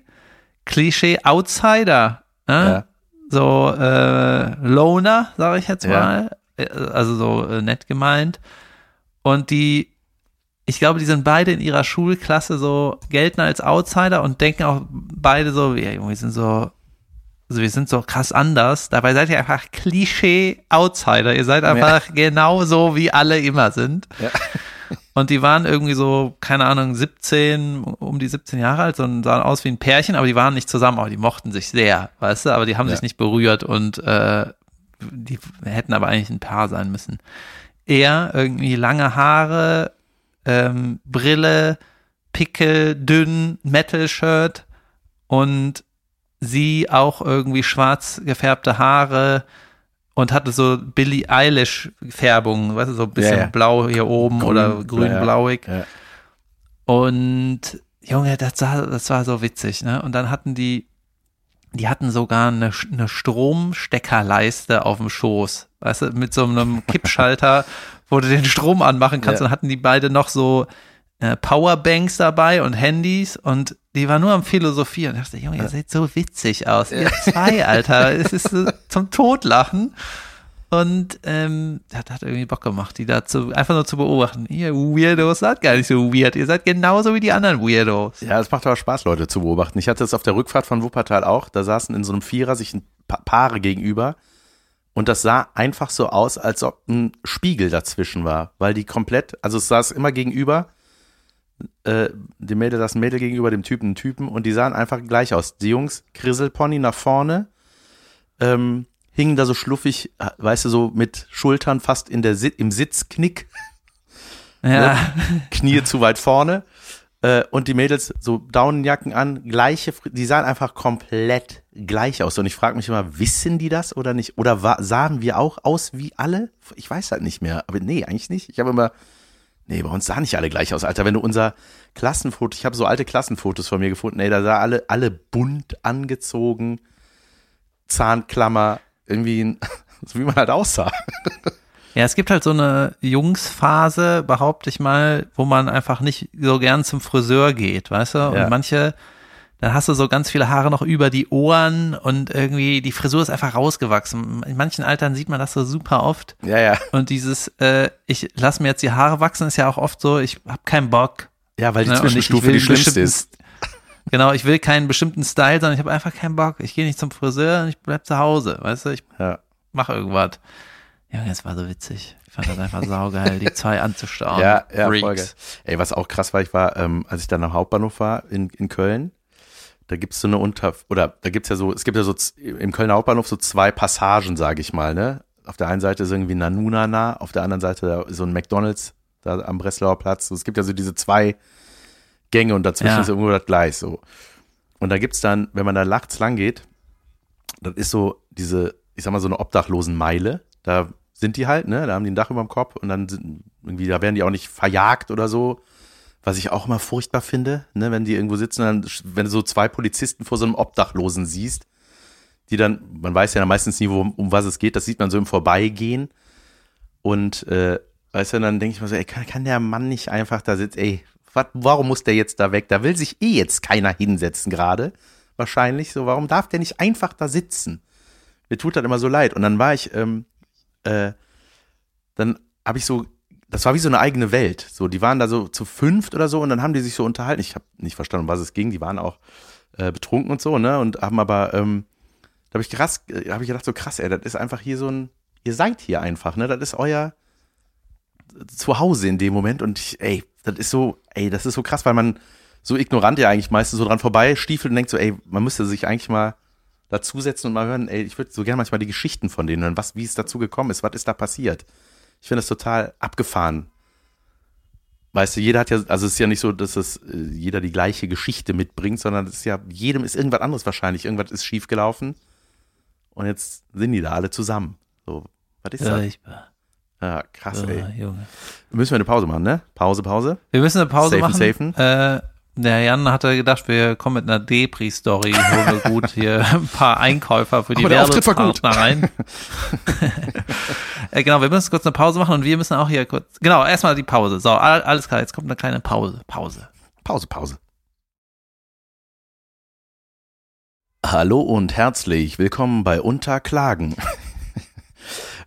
Klischee Outsider, ne? Ja. so äh, Loner, sage ich jetzt mal, ja. Äh, also so äh, nett gemeint. Und die, ich glaube, die sind beide in ihrer Schulklasse so gelten als Outsider und denken auch beide so, wir sind so also wir sind so krass anders. Dabei seid ihr einfach Klischee-Outsider. Ihr seid einfach ja. genauso, wie alle immer sind. Ja. Und die waren irgendwie so, keine Ahnung, 17, um die 17 Jahre alt und sahen aus wie ein Pärchen, aber die waren nicht zusammen, aber die mochten sich sehr, weißt du, aber die haben ja. sich nicht berührt und äh, die hätten aber eigentlich ein Paar sein müssen. Er irgendwie lange Haare, ähm, Brille, Pickel, dünn, Metal-Shirt und sie auch irgendwie schwarz gefärbte Haare und hatte so Billie Eilish Färbung, weißt du, so ein bisschen ja, ja. blau hier oben Grün, oder grün-blauig. Ja, und Junge, das war, das war so witzig, ne? Und dann hatten die, die hatten sogar eine, eine Stromsteckerleiste auf dem Schoß, weißt du, mit so einem Kippschalter, wo du den Strom anmachen kannst. Und hatten die beide noch so äh, Powerbanks dabei und Handys und die war nur am Philosophieren. Ich dachte, Junge, ihr seht so witzig aus. Ihr zwei, Alter. es ist so zum Totlachen. Und ähm, das hat irgendwie Bock gemacht, die dazu einfach nur zu beobachten. Ihr Weirdos seid gar nicht so weird. Ihr seid genauso wie die anderen Weirdos. Ja, es macht aber Spaß, Leute zu beobachten. Ich hatte es auf der Rückfahrt von Wuppertal auch. Da saßen in so einem Vierer sich ein pa Paare gegenüber. Und das sah einfach so aus, als ob ein Spiegel dazwischen war. Weil die komplett, also es saß immer gegenüber äh, dem Mädel das Mädel gegenüber dem Typen einen Typen und die sahen einfach gleich aus. Die Jungs, Krisselpony nach vorne, ähm, hingen da so schluffig, weißt du, so mit Schultern fast in der im Sitzknick. Ja. Ne? Knie zu weit vorne. Äh, und die Mädels so Daunenjacken an, gleiche, die sahen einfach komplett gleich aus. Und ich frage mich immer, wissen die das oder nicht? Oder war, sahen wir auch aus wie alle? Ich weiß halt nicht mehr. Aber nee, eigentlich nicht. Ich habe immer Nee, bei uns sahen nicht alle gleich aus, Alter. Wenn du unser Klassenfoto, ich habe so alte Klassenfotos von mir gefunden, ey, da sah alle, alle bunt angezogen, Zahnklammer, irgendwie, so wie man halt aussah. Ja, es gibt halt so eine Jungsphase, behaupte ich mal, wo man einfach nicht so gern zum Friseur geht, weißt du? Und ja. manche dann hast du so ganz viele Haare noch über die Ohren und irgendwie die Frisur ist einfach rausgewachsen. In manchen Altern sieht man das so super oft. Ja, ja. Und dieses, äh, ich lass mir jetzt die Haare wachsen, ist ja auch oft so, ich habe keinen Bock. Ja, weil die ne? Zwischenstufe die schlimmste ist. Genau, ich will keinen bestimmten Style, sondern ich habe einfach keinen Bock. Ich gehe nicht zum Friseur und ich bleib zu Hause, weißt du? Ich ja. mache irgendwas. Ja, das war so witzig. Ich fand das einfach saugeil, die zwei anzustarren. Ja, ja, Folge. Ey, was auch krass war, ich war, ähm, als ich dann am Hauptbahnhof war in, in Köln, da gibt's so eine Unter oder da gibt's ja so, es gibt ja so im Kölner Hauptbahnhof so zwei Passagen, sage ich mal, ne? Auf der einen Seite ist irgendwie Nanunana, auf der anderen Seite so ein McDonalds da am Breslauer Platz. Es gibt ja so diese zwei Gänge und dazwischen ja. ist irgendwo das Gleis so. Und da gibt's dann, wenn man da nachts lang geht, das ist so diese, ich sag mal so eine Obdachlosenmeile. Da sind die halt, ne? Da haben die ein Dach über dem Kopf und dann sind irgendwie, da werden die auch nicht verjagt oder so, was ich auch immer furchtbar finde, ne, wenn die irgendwo sitzen, dann, wenn du so zwei Polizisten vor so einem Obdachlosen siehst, die dann, man weiß ja meistens nie, wo, um was es geht, das sieht man so im Vorbeigehen. Und äh, weißt du, dann denke ich mir so, ey, kann, kann der Mann nicht einfach da sitzen, ey, wat, warum muss der jetzt da weg? Da will sich eh jetzt keiner hinsetzen gerade. Wahrscheinlich. So, warum darf der nicht einfach da sitzen? Mir tut das immer so leid. Und dann war ich, ähm, äh, dann habe ich so das war wie so eine eigene Welt. So, die waren da so zu fünft oder so und dann haben die sich so unterhalten. Ich habe nicht verstanden, was es ging. Die waren auch äh, betrunken und so, ne? Und haben aber, ähm, da habe ich krass, äh, habe ich gedacht, so krass, ey, das ist einfach hier so ein, ihr seid hier einfach, ne? Das ist euer Zuhause in dem Moment und ich, ey, das ist so, ey, das ist so krass, weil man so ignorant ja eigentlich meistens so dran vorbei stiefelt und denkt so, ey, man müsste sich eigentlich mal dazusetzen und mal hören, ey, ich würde so gerne manchmal die Geschichten von denen hören, was, wie es dazu gekommen ist, was ist da passiert. Ich finde das total abgefahren. Weißt du, jeder hat ja, also es ist ja nicht so, dass es äh, jeder die gleiche Geschichte mitbringt, sondern es ist ja, jedem ist irgendwas anderes wahrscheinlich. Irgendwas ist schiefgelaufen. Und jetzt sind die da alle zusammen. So, was ist das? Ja, krass, ja, ey. Junge. Müssen wir eine Pause machen, ne? Pause, Pause. Wir müssen eine Pause safen, machen. Safen. Äh, der Jan hatte gedacht, wir kommen mit einer Depri-Story, holen wir gut hier ein paar Einkäufer für die Werbepartner rein. äh, genau, wir müssen kurz eine Pause machen und wir müssen auch hier kurz, genau, erstmal die Pause. So, alles klar, jetzt kommt eine kleine Pause. Pause. Pause, Pause. Hallo und herzlich willkommen bei Unterklagen.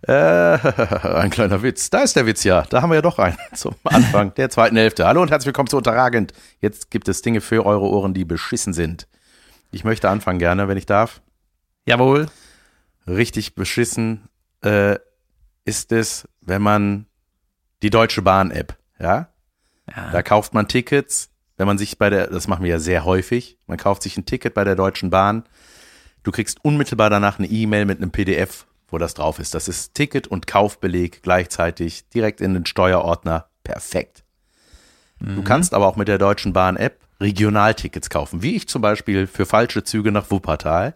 Äh, ein kleiner Witz. Da ist der Witz ja. Da haben wir ja doch einen zum Anfang der zweiten Hälfte. Hallo und herzlich willkommen zu Unterragend. Jetzt gibt es Dinge für eure Ohren, die beschissen sind. Ich möchte anfangen gerne, wenn ich darf. Jawohl. Richtig beschissen äh, ist es, wenn man die Deutsche Bahn-App, ja? ja? Da kauft man Tickets, wenn man sich bei der, das machen wir ja sehr häufig, man kauft sich ein Ticket bei der Deutschen Bahn. Du kriegst unmittelbar danach eine E-Mail mit einem PDF wo das drauf ist. Das ist Ticket und Kaufbeleg gleichzeitig direkt in den Steuerordner. Perfekt. Mhm. Du kannst aber auch mit der Deutschen Bahn App Regionaltickets kaufen, wie ich zum Beispiel für falsche Züge nach Wuppertal.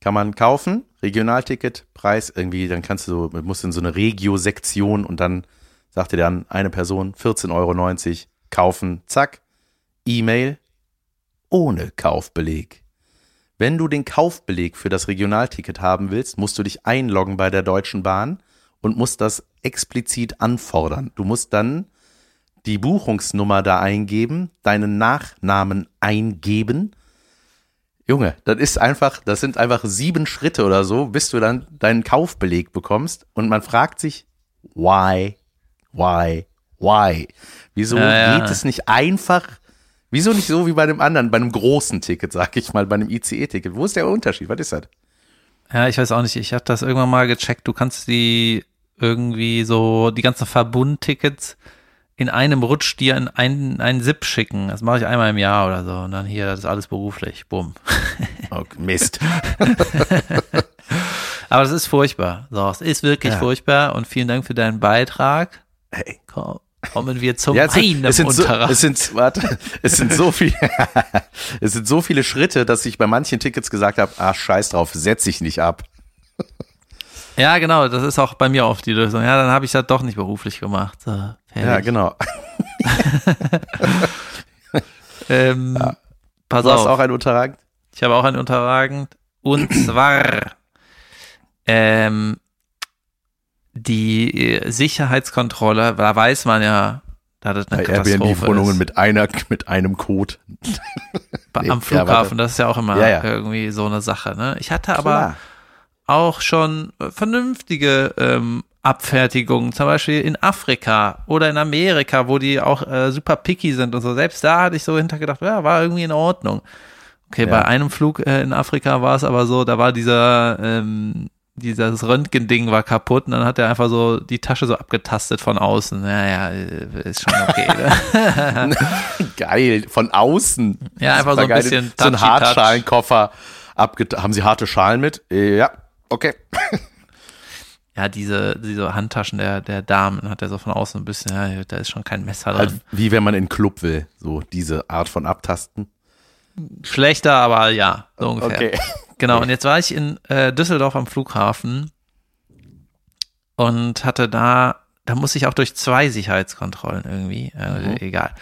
Kann man kaufen, Regionalticket, Preis irgendwie, dann kannst du so, musst in so eine Regio-Sektion und dann sagt dir dann eine Person 14,90 Euro kaufen, zack, E-Mail ohne Kaufbeleg. Wenn du den Kaufbeleg für das Regionalticket haben willst, musst du dich einloggen bei der Deutschen Bahn und musst das explizit anfordern. Du musst dann die Buchungsnummer da eingeben, deinen Nachnamen eingeben. Junge, das ist einfach, das sind einfach sieben Schritte oder so, bis du dann deinen Kaufbeleg bekommst und man fragt sich, why, why, why? Wieso ja, ja. geht es nicht einfach? Wieso nicht so wie bei einem anderen, bei einem großen Ticket, sag ich mal, bei einem ICE-Ticket? Wo ist der Unterschied? Was ist das? Ja, ich weiß auch nicht. Ich habe das irgendwann mal gecheckt. Du kannst die irgendwie so, die ganzen Verbundtickets in einem Rutsch dir in einen, einen Zip schicken. Das mache ich einmal im Jahr oder so. Und dann hier, das ist alles beruflich. Bumm. Oh, Mist. Aber das ist furchtbar. So, es ist wirklich ja. furchtbar und vielen Dank für deinen Beitrag. Hey. Komm, kommen wir zum ja, es sind, es sind, so, es sind, warte, es sind so viele, es sind so viele Schritte, dass ich bei manchen Tickets gesagt habe, ah, scheiß drauf, setz ich nicht ab. Ja, genau, das ist auch bei mir oft die Lösung. Ja, dann habe ich das doch nicht beruflich gemacht. So, ja, genau. ähm, ja. Pass du auf. hast auch ein unterragend? Ich habe auch ein unterragend. Und zwar ähm, die Sicherheitskontrolle, da weiß man ja, da das eine Bei Airbnb-Wohnungen mit einer, mit einem Code. nee, Am Flughafen, ja, das ist ja auch immer ja, ja. irgendwie so eine Sache. Ne? Ich hatte aber Klar. auch schon vernünftige ähm, Abfertigungen, zum Beispiel in Afrika oder in Amerika, wo die auch äh, super picky sind und so. Selbst da hatte ich so hintergedacht, ja, war irgendwie in Ordnung. Okay, bei einem Flug äh, in Afrika war es aber so, da war dieser ähm, dieses Röntgending war kaputt und dann hat er einfach so die Tasche so abgetastet von außen. Naja, ist schon okay. Ne? geil, von außen. Ja, einfach so ein geil. bisschen So ein Hartschalenkoffer. Haben Sie harte Schalen mit? Ja, okay. ja, diese, diese Handtaschen der, der Damen hat er so von außen ein bisschen, ja, da ist schon kein Messer drin. Halt wie wenn man in den Club will, so diese Art von Abtasten. Schlechter, aber ja, so ungefähr. Okay. Genau, und jetzt war ich in äh, Düsseldorf am Flughafen und hatte da, da musste ich auch durch zwei Sicherheitskontrollen irgendwie, äh, mhm. egal.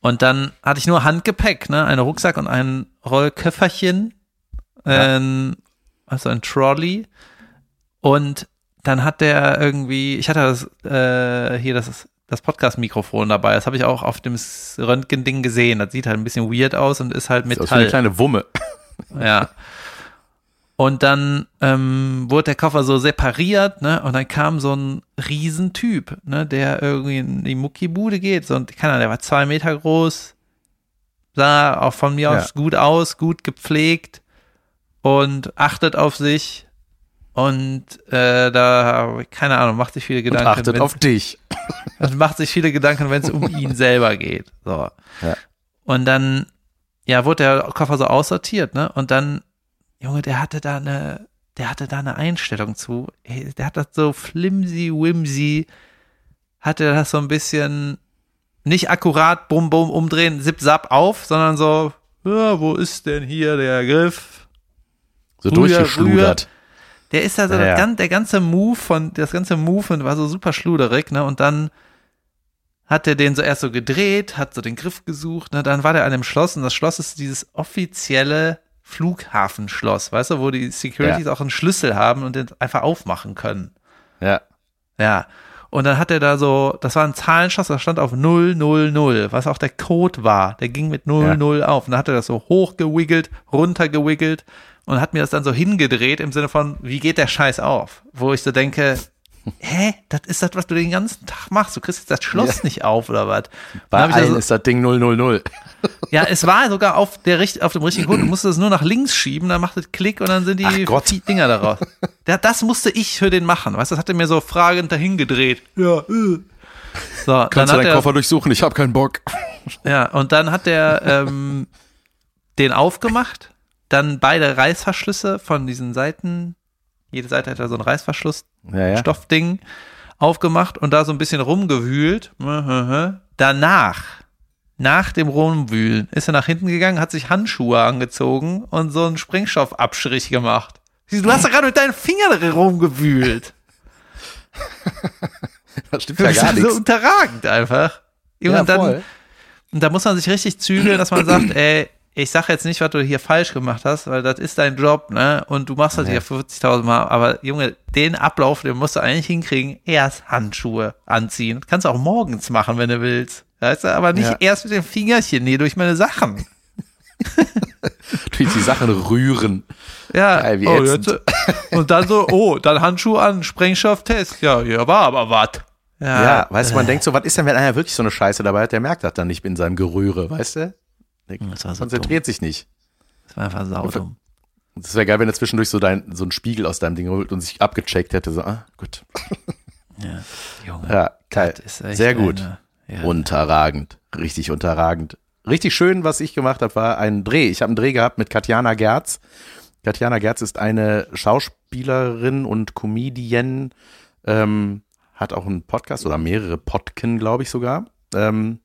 Und dann hatte ich nur Handgepäck, ne, einen Rucksack und ein Rollköfferchen, ja. ähm, also ein Trolley. Und dann hat der irgendwie, ich hatte das, äh, hier das, das Podcast-Mikrofon dabei. Das habe ich auch auf dem Röntgen-Ding gesehen. Das sieht halt ein bisschen weird aus und ist halt Metall. Das ist eine kleine Wumme. Ja. Und dann ähm, wurde der Koffer so separiert, ne? Und dann kam so ein Riesentyp, ne, der irgendwie in die Muckibude geht. So, und keine Ahnung, der war zwei Meter groß, sah auch von mir ja. aus gut aus, gut gepflegt und achtet auf sich. Und äh, da, keine Ahnung, macht sich viele Gedanken. Und achtet auf dich. macht sich viele Gedanken, wenn es um ihn selber geht. So. Ja. Und dann, ja, wurde der Koffer so aussortiert, ne? Und dann Junge, der hatte da eine, der hatte da eine Einstellung zu. Der hat das so flimsy, whimsy, hatte das so ein bisschen nicht akkurat, bum, bum, umdrehen, zip, zap auf, sondern so, ja, wo ist denn hier der Griff? So rühr, durchgeschludert. Rühr. Der ist da so, ja, ja. der ganze Move von, das ganze Movement war so super schluderig, ne, und dann hat er den so erst so gedreht, hat so den Griff gesucht, ne, dann war der an dem Schloss und das Schloss ist dieses offizielle Flughafenschloss, weißt du, wo die Securities ja. auch einen Schlüssel haben und den einfach aufmachen können. Ja. Ja. Und dann hat er da so, das war ein Zahlenschloss, das stand auf 000, was auch der Code war. Der ging mit 00 ja. auf. Und dann hat er das so hochgewiggelt, runtergewiggelt und hat mir das dann so hingedreht im Sinne von, wie geht der Scheiß auf? Wo ich so denke, hä, das ist das, was du den ganzen Tag machst. Du kriegst jetzt das Schloss ja. nicht auf oder was? Bei allen so, ist das Ding 000. Ja, es war sogar auf, der, auf dem richtigen Code. Du musstest es nur nach links schieben, dann macht es Klick und dann sind die Dinger daraus. Ja, das musste ich für den machen. Weißt du, das hat er mir so fragend dahin gedreht. Ja, äh. So, Kannst du deinen Koffer durchsuchen? Ich habe keinen Bock. Ja, und dann hat der ähm, den aufgemacht, dann beide Reißverschlüsse von diesen Seiten, jede Seite hat da so einen Reißverschluss, ja, ja. Stoffding, aufgemacht und da so ein bisschen rumgewühlt. Danach nach dem Rumwühlen ist er nach hinten gegangen, hat sich Handschuhe angezogen und so einen Sprengstoffabstrich gemacht. Du hast ja gerade mit deinen Fingern rumgewühlt. das stimmt ja gar nichts. so unterragend einfach. Ja, und, dann, und da muss man sich richtig zügeln, dass man sagt, ey, ich sag jetzt nicht, was du hier falsch gemacht hast, weil das ist dein Job, ne? Und du machst das hier 40.000 Mal. Aber Junge, den Ablauf, den musst du eigentlich hinkriegen. Erst Handschuhe anziehen. Kannst du auch morgens machen, wenn du willst. Weißt du, aber nicht ja. erst mit dem Fingerchen, nee, durch meine Sachen. durch die Sachen rühren. Ja, Geil, wie oh, jetzt, und dann so, oh, dann Handschuhe an, Sprengstofftest. Ja, ja, war aber was. Ja, ja, weißt du, man denkt so, was ist denn, wenn einer wirklich so eine Scheiße dabei hat, der merkt das dann nicht in seinem Gerühre, weißt du? Der so konzentriert dumm. sich nicht. Das war einfach saudumm. Das wäre geil, wenn er zwischendurch so, dein, so einen Spiegel aus deinem Ding holt und sich abgecheckt hätte. So, ah, gut. Ja, Junge. Ja, geil. Sehr gut. Eine, ja. Unterragend. Richtig unterragend. Richtig schön, was ich gemacht habe, war ein Dreh. Ich habe einen Dreh gehabt mit Katjana Gerz. Katjana Gerz ist eine Schauspielerin und Comedienne, ähm, hat auch einen Podcast oder mehrere Podken, glaube ich sogar. Ähm,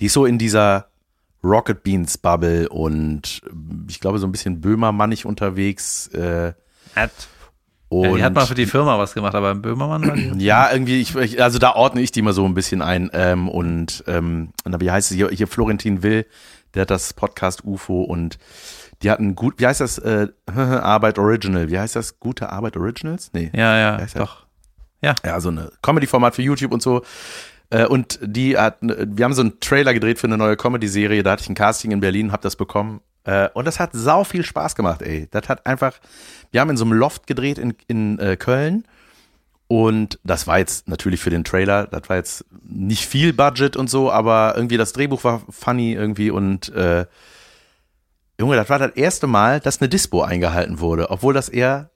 die ist so in dieser Rocket Beans Bubble und ich glaube so ein bisschen Böhmermannig unterwegs. Äh, hat. Und ja, die hat mal für die Firma was gemacht, aber Böhmermann war die? Ja, irgendwie, ich, also da ordne ich die mal so ein bisschen ein. Ähm, und, ähm, wie heißt es hier, hier Florentin Will, der hat das Podcast UFO und die hatten gut, wie heißt das, äh, Arbeit Original, wie heißt das, gute Arbeit Originals? Nee. Ja, ja, doch. Ja. Ja, so eine Comedy-Format für YouTube und so. Äh, und die hat, wir haben so einen Trailer gedreht für eine neue Comedy-Serie. Da hatte ich ein Casting in Berlin, hab das bekommen. Äh, und das hat sau viel Spaß gemacht, ey. Das hat einfach, wir haben in so einem Loft gedreht in, in äh, Köln. Und das war jetzt natürlich für den Trailer, das war jetzt nicht viel Budget und so, aber irgendwie das Drehbuch war funny irgendwie und äh, Junge, das war das erste Mal, dass eine Dispo eingehalten wurde, obwohl das eher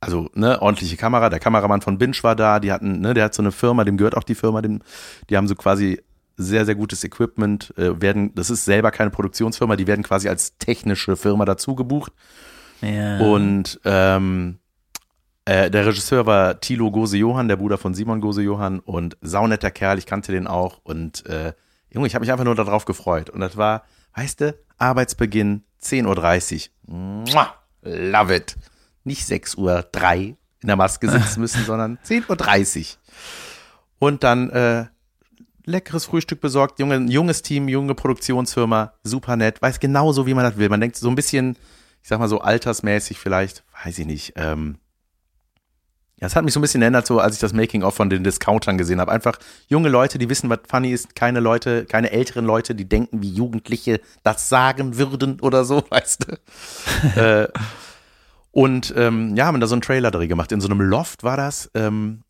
also ne, ordentliche Kamera, der Kameramann von Binge war da, die hatten, ne, der hat so eine Firma, dem gehört auch die Firma, dem, die haben so quasi sehr, sehr gutes Equipment, äh, werden, das ist selber keine Produktionsfirma, die werden quasi als technische Firma dazu gebucht. Ja. Und ähm, äh, der Regisseur war Thilo Gose-Johann, der Bruder von Simon Gose-Johann und saunetter Kerl, ich kannte den auch und äh, Junge, ich habe mich einfach nur darauf gefreut. Und das war, weißt du, Arbeitsbeginn 10.30 Uhr. Love it nicht 6 Uhr 3 in der Maske sitzen müssen, sondern 10.30 Uhr. Und dann äh, leckeres Frühstück besorgt, junge, junges Team, junge Produktionsfirma, super nett, weiß genauso, wie man das will. Man denkt so ein bisschen, ich sag mal so altersmäßig vielleicht, weiß ich nicht. Ähm, ja, es hat mich so ein bisschen erinnert, so als ich das Making-of von den Discountern gesehen habe. Einfach junge Leute, die wissen, was funny ist, keine Leute, keine älteren Leute, die denken, wie Jugendliche das sagen würden oder so, weißt du. äh, und ähm, ja, haben da so einen Trailer-Dreh gemacht. In so einem Loft war das. Ähm,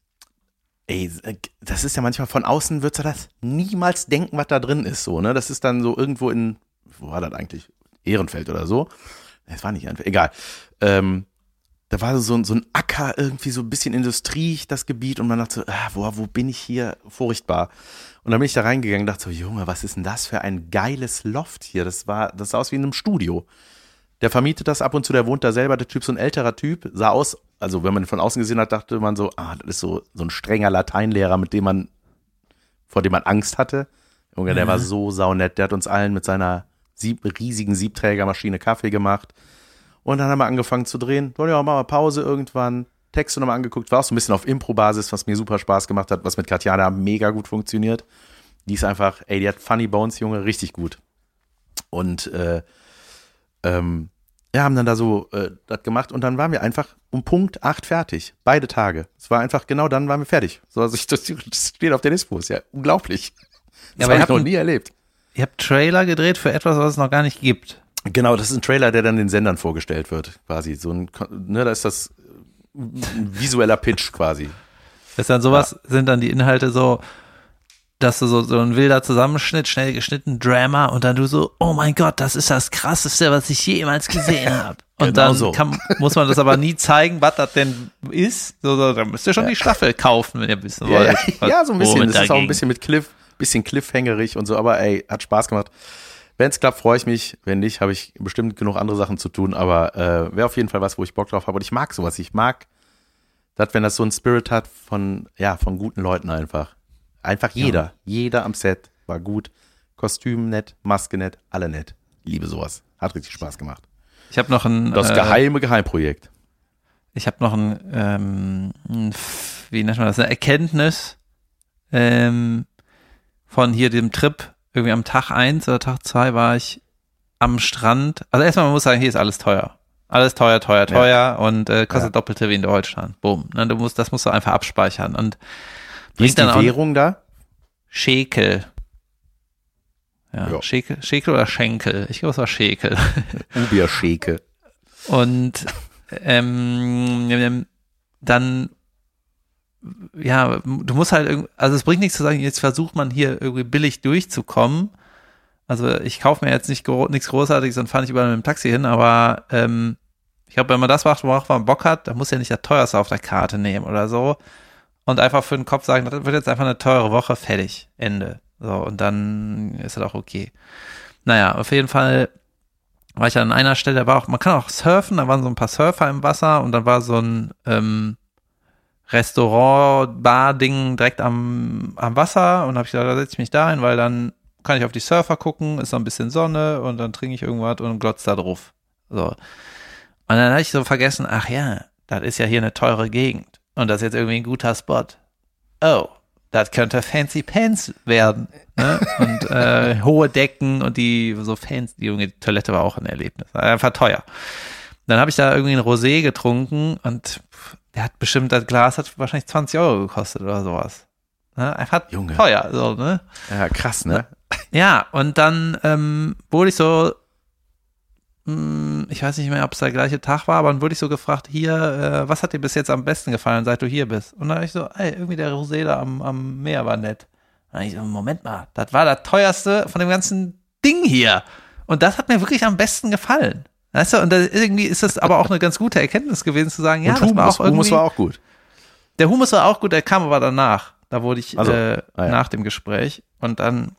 ey, das ist ja manchmal von außen, würdest du das niemals denken, was da drin ist. So, ne? Das ist dann so irgendwo in, wo war das eigentlich? Ehrenfeld oder so. Es war nicht einfach, egal. Ähm, da war so, so ein Acker, irgendwie so ein bisschen Industrie, das Gebiet, und man dachte so, ah, wo, wo bin ich hier? Furchtbar. Und dann bin ich da reingegangen und dachte so, Junge, was ist denn das für ein geiles Loft hier? Das war, das sah aus wie in einem Studio. Der vermietet das ab und zu, der wohnt da selber, der Typ, so ein älterer Typ, sah aus, also wenn man ihn von außen gesehen hat, dachte man so, ah, das ist so, so ein strenger Lateinlehrer, mit dem man, vor dem man Angst hatte. Junge, der war so saunett, der hat uns allen mit seiner Sieb, riesigen Siebträgermaschine Kaffee gemacht. Und dann haben wir angefangen zu drehen. Dann ja, machen wir Pause irgendwann. Texte nochmal angeguckt. War auch so ein bisschen auf Impro-Basis, was mir super Spaß gemacht hat, was mit Katjana mega gut funktioniert. Die ist einfach, ey, die hat Funny Bones, Junge, richtig gut. Und äh, ähm, ja, haben dann da so äh, das gemacht und dann waren wir einfach um Punkt acht fertig. Beide Tage. Es war einfach genau dann waren wir fertig. So, also ich, das steht auf der Dispo. Ist ja unglaublich. Das ja, habe ich noch nie erlebt. Ihr habt Trailer gedreht für etwas, was es noch gar nicht gibt. Genau, das ist ein Trailer, der dann den Sendern vorgestellt wird, quasi. So ein, ne, da ist das ein visueller Pitch quasi. ist dann sowas, ja. sind dann die Inhalte so, dass du so, so ein wilder Zusammenschnitt, schnell geschnitten, Drama und dann du so, oh mein Gott, das ist das krasseste, was ich jemals gesehen habe. Und genau dann so. kann, muss man das aber nie zeigen, was das denn ist. So, so, dann müsst ihr schon ja. die Staffel kaufen, wenn ihr wissen wollt. Ja, ja so ein bisschen. Das ist auch ein bisschen mit Cliff, bisschen cliffhangerig und so, aber ey, hat Spaß gemacht. Wenn es klappt, freue ich mich. Wenn nicht, habe ich bestimmt genug andere Sachen zu tun, aber äh, wäre auf jeden Fall was, wo ich Bock drauf habe. Und ich mag sowas. Ich mag, dass wenn das so ein Spirit hat von, ja, von guten Leuten einfach. Einfach jeder. Ja. Jeder am Set war gut. Kostüm nett, Maske nett, alle nett. Liebe sowas. Hat richtig Spaß gemacht. Ich habe noch ein. Das äh, geheime Geheimprojekt. Ich habe noch ein, ähm, ein, wie nennt man das, eine Erkenntnis ähm, von hier dem Trip. Irgendwie am Tag eins oder Tag zwei war ich am Strand. Also erstmal, man muss sagen, hier ist alles teuer. Alles teuer, teuer, teuer ja. und äh, kostet ja. doppelte wie in Deutschland. Boom. Ne, du musst, das musst du einfach abspeichern. Und wie ist die Währung da? Schekel. Ja, ja. Schekel, Schekel oder Schenkel? Ich glaube, es war Schekel. Ubier Schekel. Und ähm, dann ja, du musst halt, also es bringt nichts zu sagen, jetzt versucht man hier irgendwie billig durchzukommen. Also ich kaufe mir jetzt nicht nichts Großartiges und fahre nicht überall mit dem Taxi hin, aber ähm, ich glaube, wenn man das macht, worauf man Bock hat, dann muss ja nicht der teuerste auf der Karte nehmen oder so. Und einfach für den Kopf sagen, das wird jetzt einfach eine teure Woche, fertig, Ende. So, und dann ist das auch okay. Naja, auf jeden Fall war ich an einer Stelle, da war auch, man kann auch surfen, da waren so ein paar Surfer im Wasser und dann war so ein ähm, Restaurant, Bar-Ding direkt am, am Wasser und habe ich gesagt, da setze ich mich da hin, weil dann kann ich auf die Surfer gucken, ist noch ein bisschen Sonne und dann trinke ich irgendwas und glotz da drauf. So. Und dann habe ich so vergessen, ach ja, das ist ja hier eine teure Gegend und das ist jetzt irgendwie ein guter Spot. Oh, das könnte Fancy Pants werden. Ne? Und äh, hohe Decken und die so Fans, die Junge, die Toilette war auch ein Erlebnis. Einfach teuer. Dann habe ich da irgendwie ein Rosé getrunken und der hat bestimmt, das Glas hat wahrscheinlich 20 Euro gekostet oder sowas. Ne? Einfach Junge. teuer. So, ne? Ja, krass, ne? Ja, und dann ähm, wurde ich so ich weiß nicht mehr, ob es der gleiche Tag war, aber dann wurde ich so gefragt, hier, äh, was hat dir bis jetzt am besten gefallen, seit du hier bist? Und dann habe ich so, ey, irgendwie der Rosé da am, am Meer war nett. Und ich so, Moment mal, das war das teuerste von dem ganzen Ding hier. Und das hat mir wirklich am besten gefallen. Weißt du, und das, irgendwie ist das aber auch eine ganz gute Erkenntnis gewesen, zu sagen, ja, und das Humus, war auch irgendwie. Humus war auch gut. Der Humus war auch gut, der kam aber danach. Da wurde ich also, äh, ah, ja. nach dem Gespräch. Und dann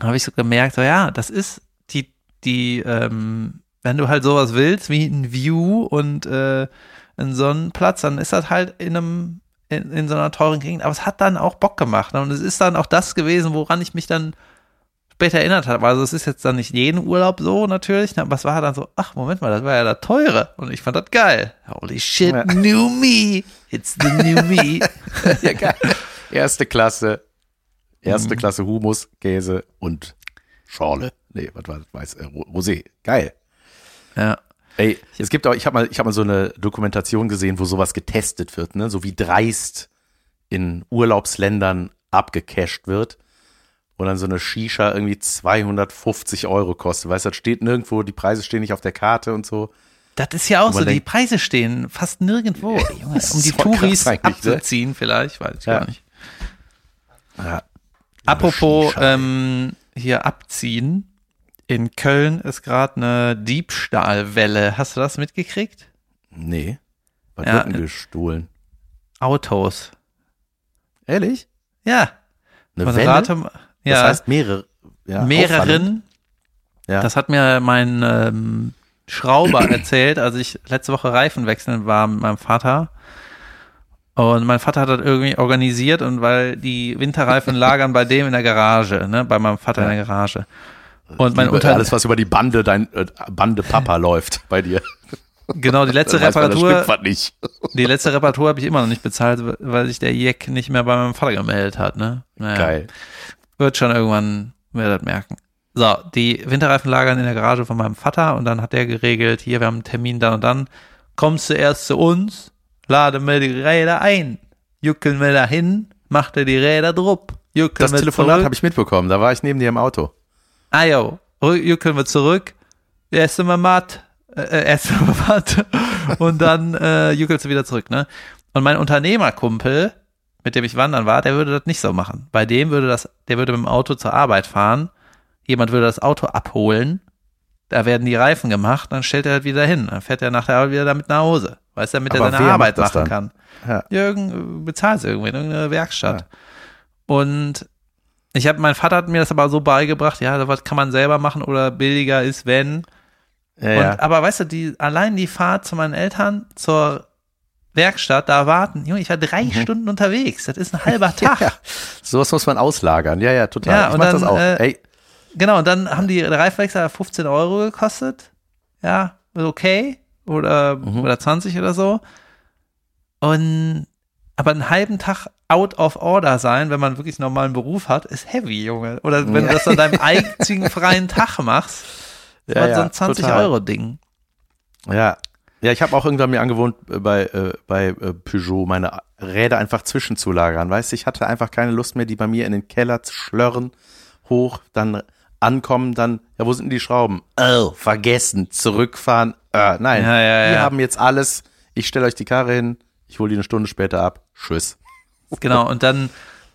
habe ich so gemerkt, so ja, das ist die, ähm, wenn du halt sowas willst, wie ein View und äh, einen Sonnenplatz, dann ist das halt in einem, in, in so einer teuren Gegend. Aber es hat dann auch Bock gemacht. Ne? Und es ist dann auch das gewesen, woran ich mich dann später erinnert habe. Also es ist jetzt dann nicht jeden Urlaub so natürlich, ne? aber es war dann so, ach Moment mal, das war ja der teure und ich fand das geil. Holy shit, ja. new me. It's the new me. ja, geil. Erste Klasse, erste mhm. Klasse Humus, Käse und Schorle. Nee, was war das? Weiß, äh, Rosé. Geil. Ja. Ey, es gibt auch, ich habe mal, ich habe mal so eine Dokumentation gesehen, wo sowas getestet wird, ne? So wie dreist in Urlaubsländern abgecasht wird. Und dann so eine Shisha irgendwie 250 Euro kostet. Weißt du, das steht nirgendwo, die Preise stehen nicht auf der Karte und so. Das ist ja auch so, denkt, die Preise stehen fast nirgendwo. Junge, um die Touris ne? abzuziehen, ne? vielleicht, weiß ich ja. gar nicht. Ja. Apropos ähm, hier abziehen. In Köln ist gerade eine Diebstahlwelle. Hast du das mitgekriegt? Nee. Was ja, wird denn gestohlen? Autos. Ehrlich? Ja. Eine Von Welle? Ja. Das heißt mehrere. Ja, mehreren. Ja. Das hat mir mein ähm, Schrauber erzählt, als ich letzte Woche Reifen wechseln war mit meinem Vater. Und mein Vater hat das irgendwie organisiert und weil die Winterreifen lagern bei dem in der Garage, ne, bei meinem Vater in der Garage. Und mein Unter alles, was über die Bande, dein äh, Bande Papa läuft bei dir. Genau, die letzte Reparatur. die letzte Reparatur habe ich immer noch nicht bezahlt, weil sich der Jack nicht mehr bei meinem Vater gemeldet hat. Ne? Naja, Geil. Wird schon irgendwann, wer das merken. So, die Winterreifen lagern in der Garage von meinem Vater und dann hat der geregelt, hier, wir haben einen Termin dann und dann. Kommst du erst zu uns, lade mir die Räder ein, juckeln wir dahin, macht er die Räder drupp. Das Telefonat habe ich mitbekommen, da war ich neben dir im Auto ah jo, können wir zurück, erst immer matt, äh, erst immer matt und dann äh, juckelst du wieder zurück, ne? Und mein Unternehmerkumpel, mit dem ich wandern war, der würde das nicht so machen. Bei dem würde das, der würde mit dem Auto zur Arbeit fahren, jemand würde das Auto abholen, da werden die Reifen gemacht, dann stellt er das wieder hin, dann fährt er nach der Arbeit wieder damit nach Hause, weißt du, damit Aber er seine Arbeit machen dann? kann. Ja. Jürgen bezahlt irgendwie in irgendeine Werkstatt. Ja. Und ich habe, mein Vater hat mir das aber so beigebracht, ja, was kann man selber machen oder billiger ist, wenn. Ja, und, ja. Aber weißt du, die, allein die Fahrt zu meinen Eltern zur Werkstatt, da warten, Junge, ich war drei mhm. Stunden unterwegs. Das ist ein halber Tag. ja, sowas muss man auslagern. Ja, ja, total. Ja, ich mach dann, das auch. Äh, Ey, genau, und dann haben die Reifwechsel 15 Euro gekostet. Ja, okay. Oder, mhm. oder 20 oder so. Und aber einen halben Tag out of order sein, wenn man wirklich einen normalen Beruf hat, ist heavy, Junge. Oder wenn ja. du das an deinem einzigen freien Tag machst, ja, ja, so ein 20-Euro-Ding. Ja. Ja, ich habe auch irgendwann mir angewohnt, äh, bei, äh, bei äh, Peugeot meine Räder einfach zwischenzulagern. Weißt du, ich hatte einfach keine Lust mehr, die bei mir in den Keller zu schlörren, hoch, dann ankommen, dann, ja, wo sind die Schrauben? Oh, vergessen, zurückfahren. Äh, nein, ja, ja. wir haben jetzt alles. Ich stelle euch die Karre hin, ich hole die eine Stunde später ab. Tschüss. Genau, und dann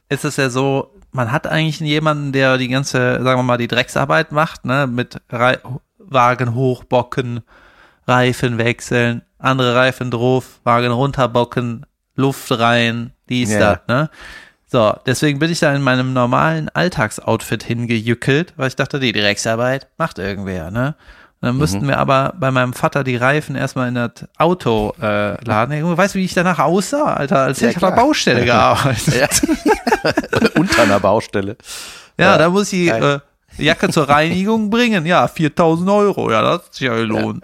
ist es ja so, man hat eigentlich jemanden, der die ganze, sagen wir mal, die Drecksarbeit macht, ne, mit Re Wagen hochbocken, Reifen wechseln, andere Reifen drauf, Wagen runterbocken, Luft rein, dies, ja. das, ne. So, deswegen bin ich da in meinem normalen Alltagsoutfit hingejückelt, weil ich dachte, die Drecksarbeit macht irgendwer, ne. Und dann müssten mhm. wir aber bei meinem Vater die Reifen erstmal in das Auto äh, laden. Weißt du, wie ich danach aussah, Alter? Als ja, ich auf einer Baustelle gearbeitet. Ja. Unter einer Baustelle. Ja, ja. da muss ich äh, Jacke zur Reinigung bringen. Ja, 4000 Euro. Ja, das hat sich ja gelohnt.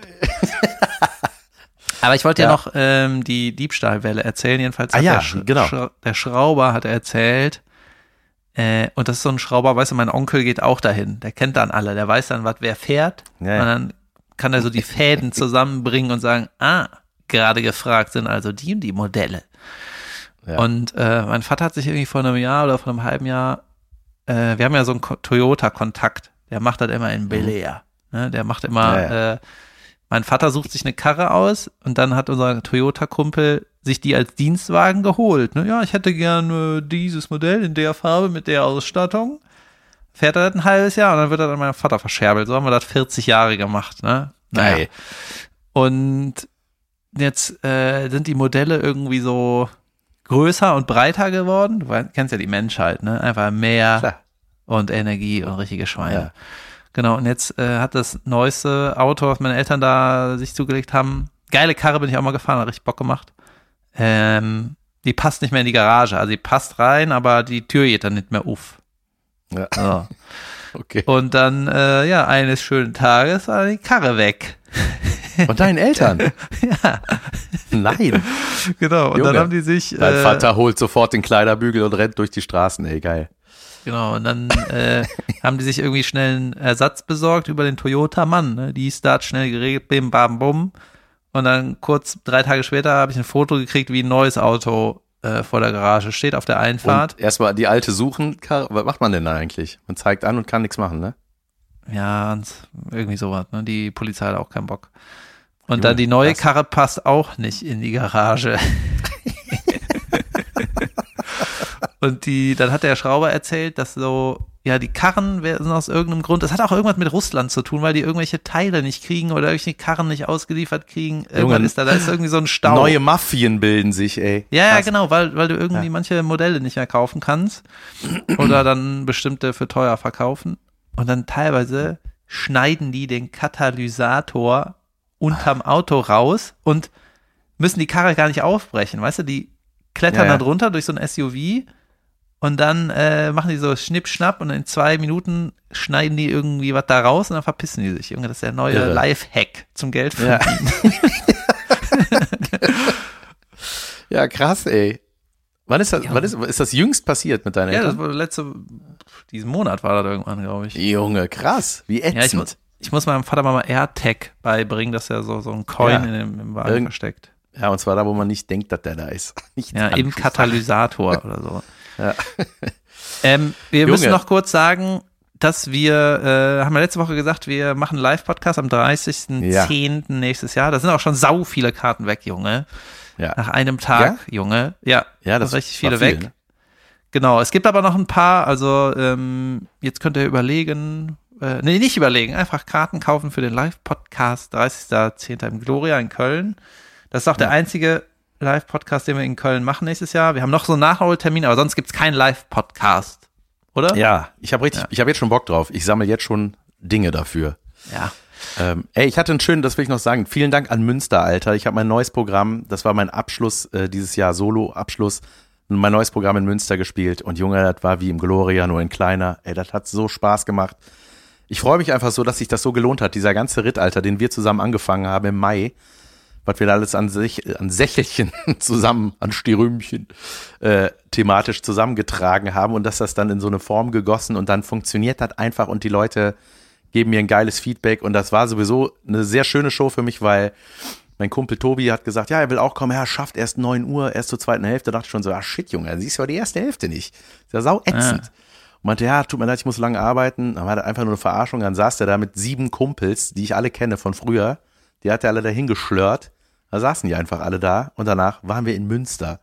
Aber ich wollte ja. ja, noch ähm, die Diebstahlwelle erzählen. Jedenfalls ah, hat ja, der, Sch genau. Sch der Schrauber hat erzählt, äh, und das ist so ein Schrauber, weißt du, mein Onkel geht auch dahin. Der kennt dann alle. Der weiß dann, was wer fährt. Ja, ja. Und dann kann er so die Fäden zusammenbringen und sagen, ah, gerade gefragt sind also die und die Modelle. Ja. Und äh, mein Vater hat sich irgendwie vor einem Jahr oder vor einem halben Jahr, äh, wir haben ja so einen Toyota-Kontakt. Der macht das immer in mhm. Bel Air. Ne? Der macht immer, äh, mein Vater sucht sich eine Karre aus und dann hat unser Toyota-Kumpel sich die als Dienstwagen geholt. Ne? Ja, ich hätte gerne dieses Modell in der Farbe mit der Ausstattung. Fährt er das ein halbes Jahr und dann wird er dann meinem Vater verscherbelt. So haben wir das 40 Jahre gemacht. Ne? Naja. Und jetzt äh, sind die Modelle irgendwie so größer und breiter geworden. Du kennst ja die Menschheit, ne? Einfach mehr Klar. und Energie und richtige Schweine. Ja. Genau, und jetzt äh, hat das neueste Auto, was meine Eltern da sich zugelegt haben, geile Karre bin ich auch mal gefahren, hat richtig Bock gemacht. Ähm, die passt nicht mehr in die Garage. Also die passt rein, aber die Tür geht dann nicht mehr auf. Ja. So. Okay. Und dann, äh, ja, eines schönen Tages war die Karre weg. Von deinen Eltern? ja. Nein. Genau, und Junge, dann haben die sich. Dein äh, Vater holt sofort den Kleiderbügel und rennt durch die Straßen, ey, geil. Genau, und dann äh, haben die sich irgendwie schnell einen Ersatz besorgt über den Toyota Mann. Ne? Die Start schnell geregelt, bim, bam, bum. Und dann kurz drei Tage später habe ich ein Foto gekriegt, wie ein neues Auto äh, vor der Garage steht auf der Einfahrt. Und erstmal die alte suchen. Was macht man denn da eigentlich? Man zeigt an und kann nichts machen, ne? Ja, irgendwie sowas. Ne? Die Polizei hat auch keinen Bock. Und Junge, dann die neue krass. Karre passt auch nicht in die Garage. und die, dann hat der Schrauber erzählt, dass so ja, die Karren sind aus irgendeinem Grund, das hat auch irgendwas mit Russland zu tun, weil die irgendwelche Teile nicht kriegen oder irgendwelche Karren nicht ausgeliefert kriegen. Irgendwann ist da, da ist irgendwie so ein Stau. Neue Mafien bilden sich, ey. Ja, ja, genau, weil, weil du irgendwie ja. manche Modelle nicht mehr kaufen kannst oder dann bestimmte für teuer verkaufen. Und dann teilweise schneiden die den Katalysator unterm Auto raus und müssen die Karre gar nicht aufbrechen, weißt du, die klettern ja, ja. da drunter durch so ein SUV und dann äh, machen die so Schnipp-Schnapp und in zwei Minuten schneiden die irgendwie was da raus und dann verpissen die sich. Junge, das ist der neue Irre. Life-Hack zum Geld verdienen. Ja. ja, krass, ey. Wann ist das, ja. wann ist, ist das jüngst passiert mit deiner Ja, das war letzte, diesen Monat war das irgendwann, glaube ich. Junge, krass. Wie ätzend. Ja, ich, muss, ich muss meinem Vater mal AirTag beibringen, dass er so, so ein Coin ja. in dem, im Wagen Irgend, versteckt. Ja, und zwar da, wo man nicht denkt, dass der da ist. Nicht ja, im Katalysator oder so. Ja. Ähm, wir Junge. müssen noch kurz sagen, dass wir, äh, haben wir letzte Woche gesagt, wir machen Live-Podcast am 30.10. Ja. nächstes Jahr. Da sind auch schon sau viele Karten weg, Junge. Ja. Nach einem Tag, ja? Junge. Ja, ja das sind richtig viele viel, weg. Ne? Genau, es gibt aber noch ein paar, also ähm, jetzt könnt ihr überlegen, äh, nee, nicht überlegen, einfach Karten kaufen für den Live-Podcast 30.10. im Gloria in Köln. Das ist auch ja. der einzige Live-Podcast, den wir in Köln machen nächstes Jahr. Wir haben noch so einen Nachholtermin, aber sonst gibt's keinen Live-Podcast, oder? Ja, ich habe richtig, ja. ich habe jetzt schon Bock drauf. Ich sammle jetzt schon Dinge dafür. Ja. Ähm, ey, ich hatte einen schönen, das will ich noch sagen. Vielen Dank an Münster, Alter. Ich habe mein neues Programm, das war mein Abschluss äh, dieses Jahr, Solo-Abschluss, mein neues Programm in Münster gespielt. Und Junge, das war wie im Gloria, nur in kleiner. Ey, das hat so Spaß gemacht. ich freue mich einfach so, dass sich das so gelohnt hat, dieser ganze Ritt, Alter, den wir zusammen angefangen haben im Mai, was wir da alles an, sich, an Sächelchen zusammen, an Stirümchen äh, thematisch zusammengetragen haben und dass das dann in so eine Form gegossen und dann funktioniert das einfach und die Leute geben mir ein geiles Feedback und das war sowieso eine sehr schöne Show für mich, weil mein Kumpel Tobi hat gesagt, ja, er will auch kommen, ja, schafft erst neun Uhr, erst zur zweiten Hälfte. Da dachte ich schon so, ah shit, Junge, dann siehst du ja die erste Hälfte nicht. ist ja sau ätzend. Ja. Und meinte, ja, tut mir leid, ich muss lange arbeiten. Dann war das einfach nur eine Verarschung. Dann saß der da mit sieben Kumpels, die ich alle kenne von früher. Die hat er alle dahin geschlört. Da saßen die einfach alle da. Und danach waren wir in Münster.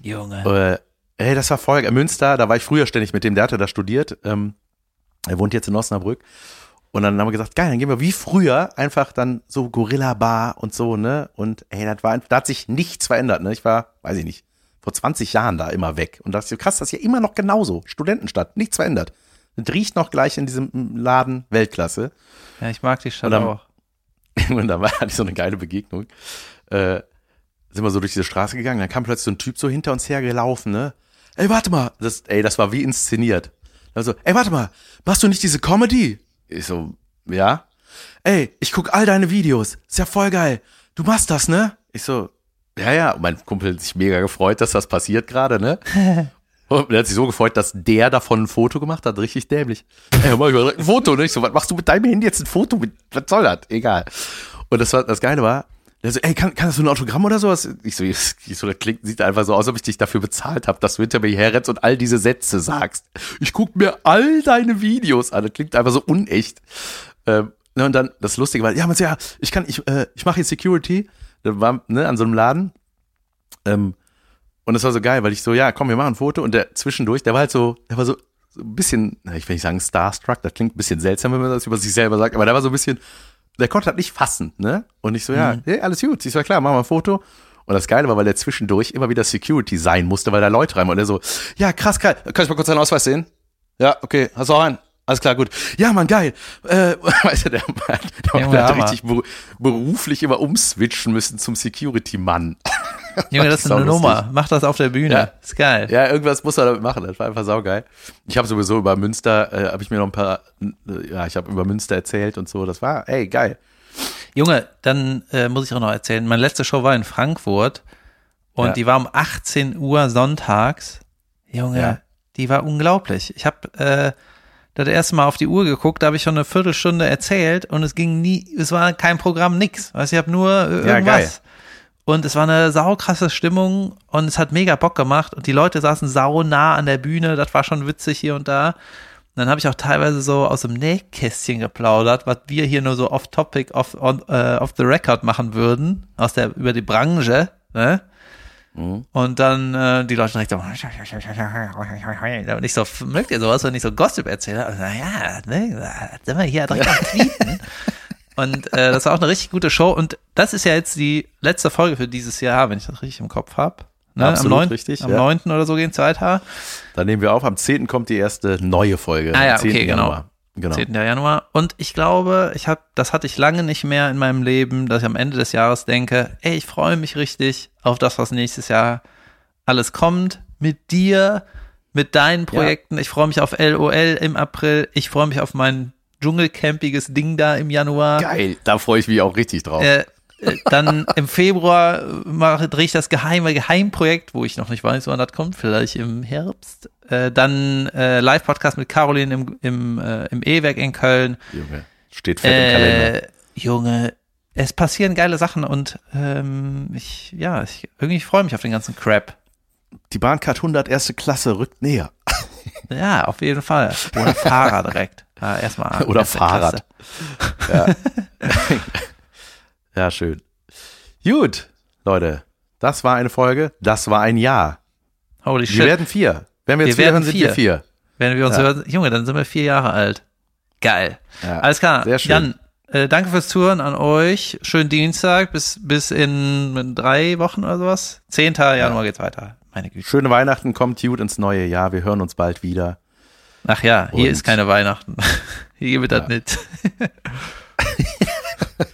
Junge. Äh, ey, das war voll. Münster, da war ich früher ständig mit dem, der hatte da studiert. Ähm, er wohnt jetzt in Osnabrück. Und dann haben wir gesagt, geil, dann gehen wir wie früher einfach dann so Gorilla Bar und so, ne? Und ey, das war, da hat sich nichts verändert, ne? Ich war, weiß ich nicht, vor 20 Jahren da immer weg. Und das ist krass, das ist ja immer noch genauso. Studentenstadt, nichts verändert. Das riecht noch gleich in diesem Laden Weltklasse. Ja, ich mag die Stadt dann, auch. Und dann war, hatte ich so eine geile Begegnung. Äh, sind wir so durch diese Straße gegangen, dann kam plötzlich so ein Typ so hinter uns hergelaufen, ne? Ey, warte mal. Das, ey, das war wie inszeniert. Also, ey, warte mal, machst du nicht diese Comedy? Ich so, ja. Ey, ich guck all deine Videos. Ist ja voll geil. Du machst das, ne? Ich so, ja, ja. Und mein Kumpel hat sich mega gefreut, dass das passiert gerade, ne? Und er hat sich so gefreut, dass der davon ein Foto gemacht hat. Richtig dämlich. Ey, mach ich mal ein Foto, ne? Ich so, was machst du mit deinem Handy jetzt ein Foto? Mit, was soll das? Egal. Und das war, das Geile war, der so, ey, kann, kann das so ein Autogramm oder sowas? Ich so, ich so, das klingt, sieht einfach so aus, ob ich dich dafür bezahlt habe, dass du hinter mir herrennst und all diese Sätze sagst. Ich guck mir all deine Videos an. Das klingt einfach so unecht. Ähm, ne, und dann, das Lustige war, ja, man ja, ich kann, ich, äh, ich mache hier Security. Da war, ne, an so einem Laden. Ähm, und das war so geil, weil ich so, ja, komm, wir machen ein Foto. Und der zwischendurch, der war halt so, der war so, so ein bisschen, ich will nicht sagen starstruck, das klingt ein bisschen seltsam, wenn man das über sich selber sagt, aber der war so ein bisschen, der konnte halt nicht fassen, ne? Und ich so, ja, mhm. hey, alles gut. Ich so, klar, machen wir ein Foto. Und das Geile war, weil der zwischendurch immer wieder Security sein musste, weil da Leute rein Und er so, ja, krass, geil. Kann ich mal kurz deinen Ausweis sehen? Ja, okay, hast du auch einen? Alles klar, gut. Ja, Mann, geil. Äh, weißt du, der, der, der, der hat richtig beruflich immer umswitchen müssen zum Security-Mann. Junge, das ist eine Nummer. Mach das auf der Bühne. Ja. Ist geil. Ja, irgendwas muss er damit machen. Das war einfach saugeil. Ich habe sowieso über Münster, äh, habe ich mir noch ein paar, äh, ja, ich habe über Münster erzählt und so. Das war, ey, geil. Junge, dann äh, muss ich auch noch erzählen. Meine letzte Show war in Frankfurt und ja. die war um 18 Uhr sonntags. Junge, ja. die war unglaublich. Ich habe äh, das erste Mal auf die Uhr geguckt, da habe ich schon eine Viertelstunde erzählt und es ging nie, es war kein Programm, nix. Weißt, ich habe nur äh, irgendwas. Ja. Und es war eine saukrasse Stimmung und es hat mega Bock gemacht und die Leute saßen sau nah an der Bühne, das war schon witzig hier und da. Und dann habe ich auch teilweise so aus dem Nähkästchen geplaudert, was wir hier nur so off-topic, off, on, uh, off the record machen würden, aus der, über die Branche, ne? Mhm. Und dann äh, die Leute direkt so, und ich so, mögt ihr sowas, wenn ich so Gossip erzähle? Naja, ne, sind wir hier direkt am Tweeten. Und äh, das war auch eine richtig gute Show. Und das ist ja jetzt die letzte Folge für dieses Jahr, wenn ich das richtig im Kopf habe. Ne? Absolut am 9, richtig. Am ja. 9. oder so geht's weiter. Dann nehmen wir auf. Am 10. kommt die erste neue Folge. Ah ja, okay, genau. Januar. Genau. 10. Januar. Und ich glaube, ich habe, das hatte ich lange nicht mehr in meinem Leben, dass ich am Ende des Jahres denke, ey, ich freue mich richtig auf das, was nächstes Jahr alles kommt. Mit dir, mit deinen Projekten. Ja. Ich freue mich auf LOL im April. Ich freue mich auf meinen dschungelcampiges Ding da im Januar. Geil, da freue ich mich auch richtig drauf. Äh, äh dann im Februar mache, drehe ich das geheime Geheimprojekt, wo ich noch nicht weiß, wann das kommt, vielleicht im Herbst. Äh, dann äh, Live-Podcast mit Caroline im, im, äh, im E-Werk in Köln. Junge, steht fett im Kalender. Äh, Junge, es passieren geile Sachen und ähm, ich, ja, ich, irgendwie freue mich auf den ganzen Crap. Die Bahncard 100 erste Klasse rückt näher. Ja, auf jeden Fall. Oder Fahrer direkt. Ja, erstmal. Oder Fahrrad. Ja. ja, schön. Gut, Leute. Das war eine Folge. Das war ein Jahr. Holy shit. Wir werden vier. Wenn wir jetzt wir hören, sind vier. wir vier. Wenn wir uns ja. hören, Junge, dann sind wir vier Jahre alt. Geil. Ja, Alles klar. Sehr schön. Jan, äh, danke fürs Zuhören an euch. Schönen Dienstag bis, bis in, in drei Wochen oder sowas. 10. Januar ja. geht's weiter. Meine Güte. Schöne Weihnachten, kommt gut ins neue Jahr. Wir hören uns bald wieder. Ach ja, hier Und ist keine Weihnachten. Hier wird ja. das nicht.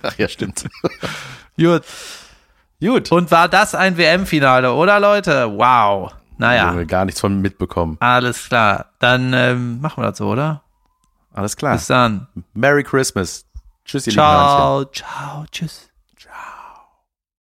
Ach ja, stimmt. Gut. Gut. Und war das ein WM-Finale, oder Leute? Wow. Naja. Haben wir gar nichts von mitbekommen. Alles klar. Dann ähm, machen wir das so, oder? Alles klar. Bis dann. Merry Christmas. Tschüss, ihr ciao, lieben Ciao, ciao, tschüss.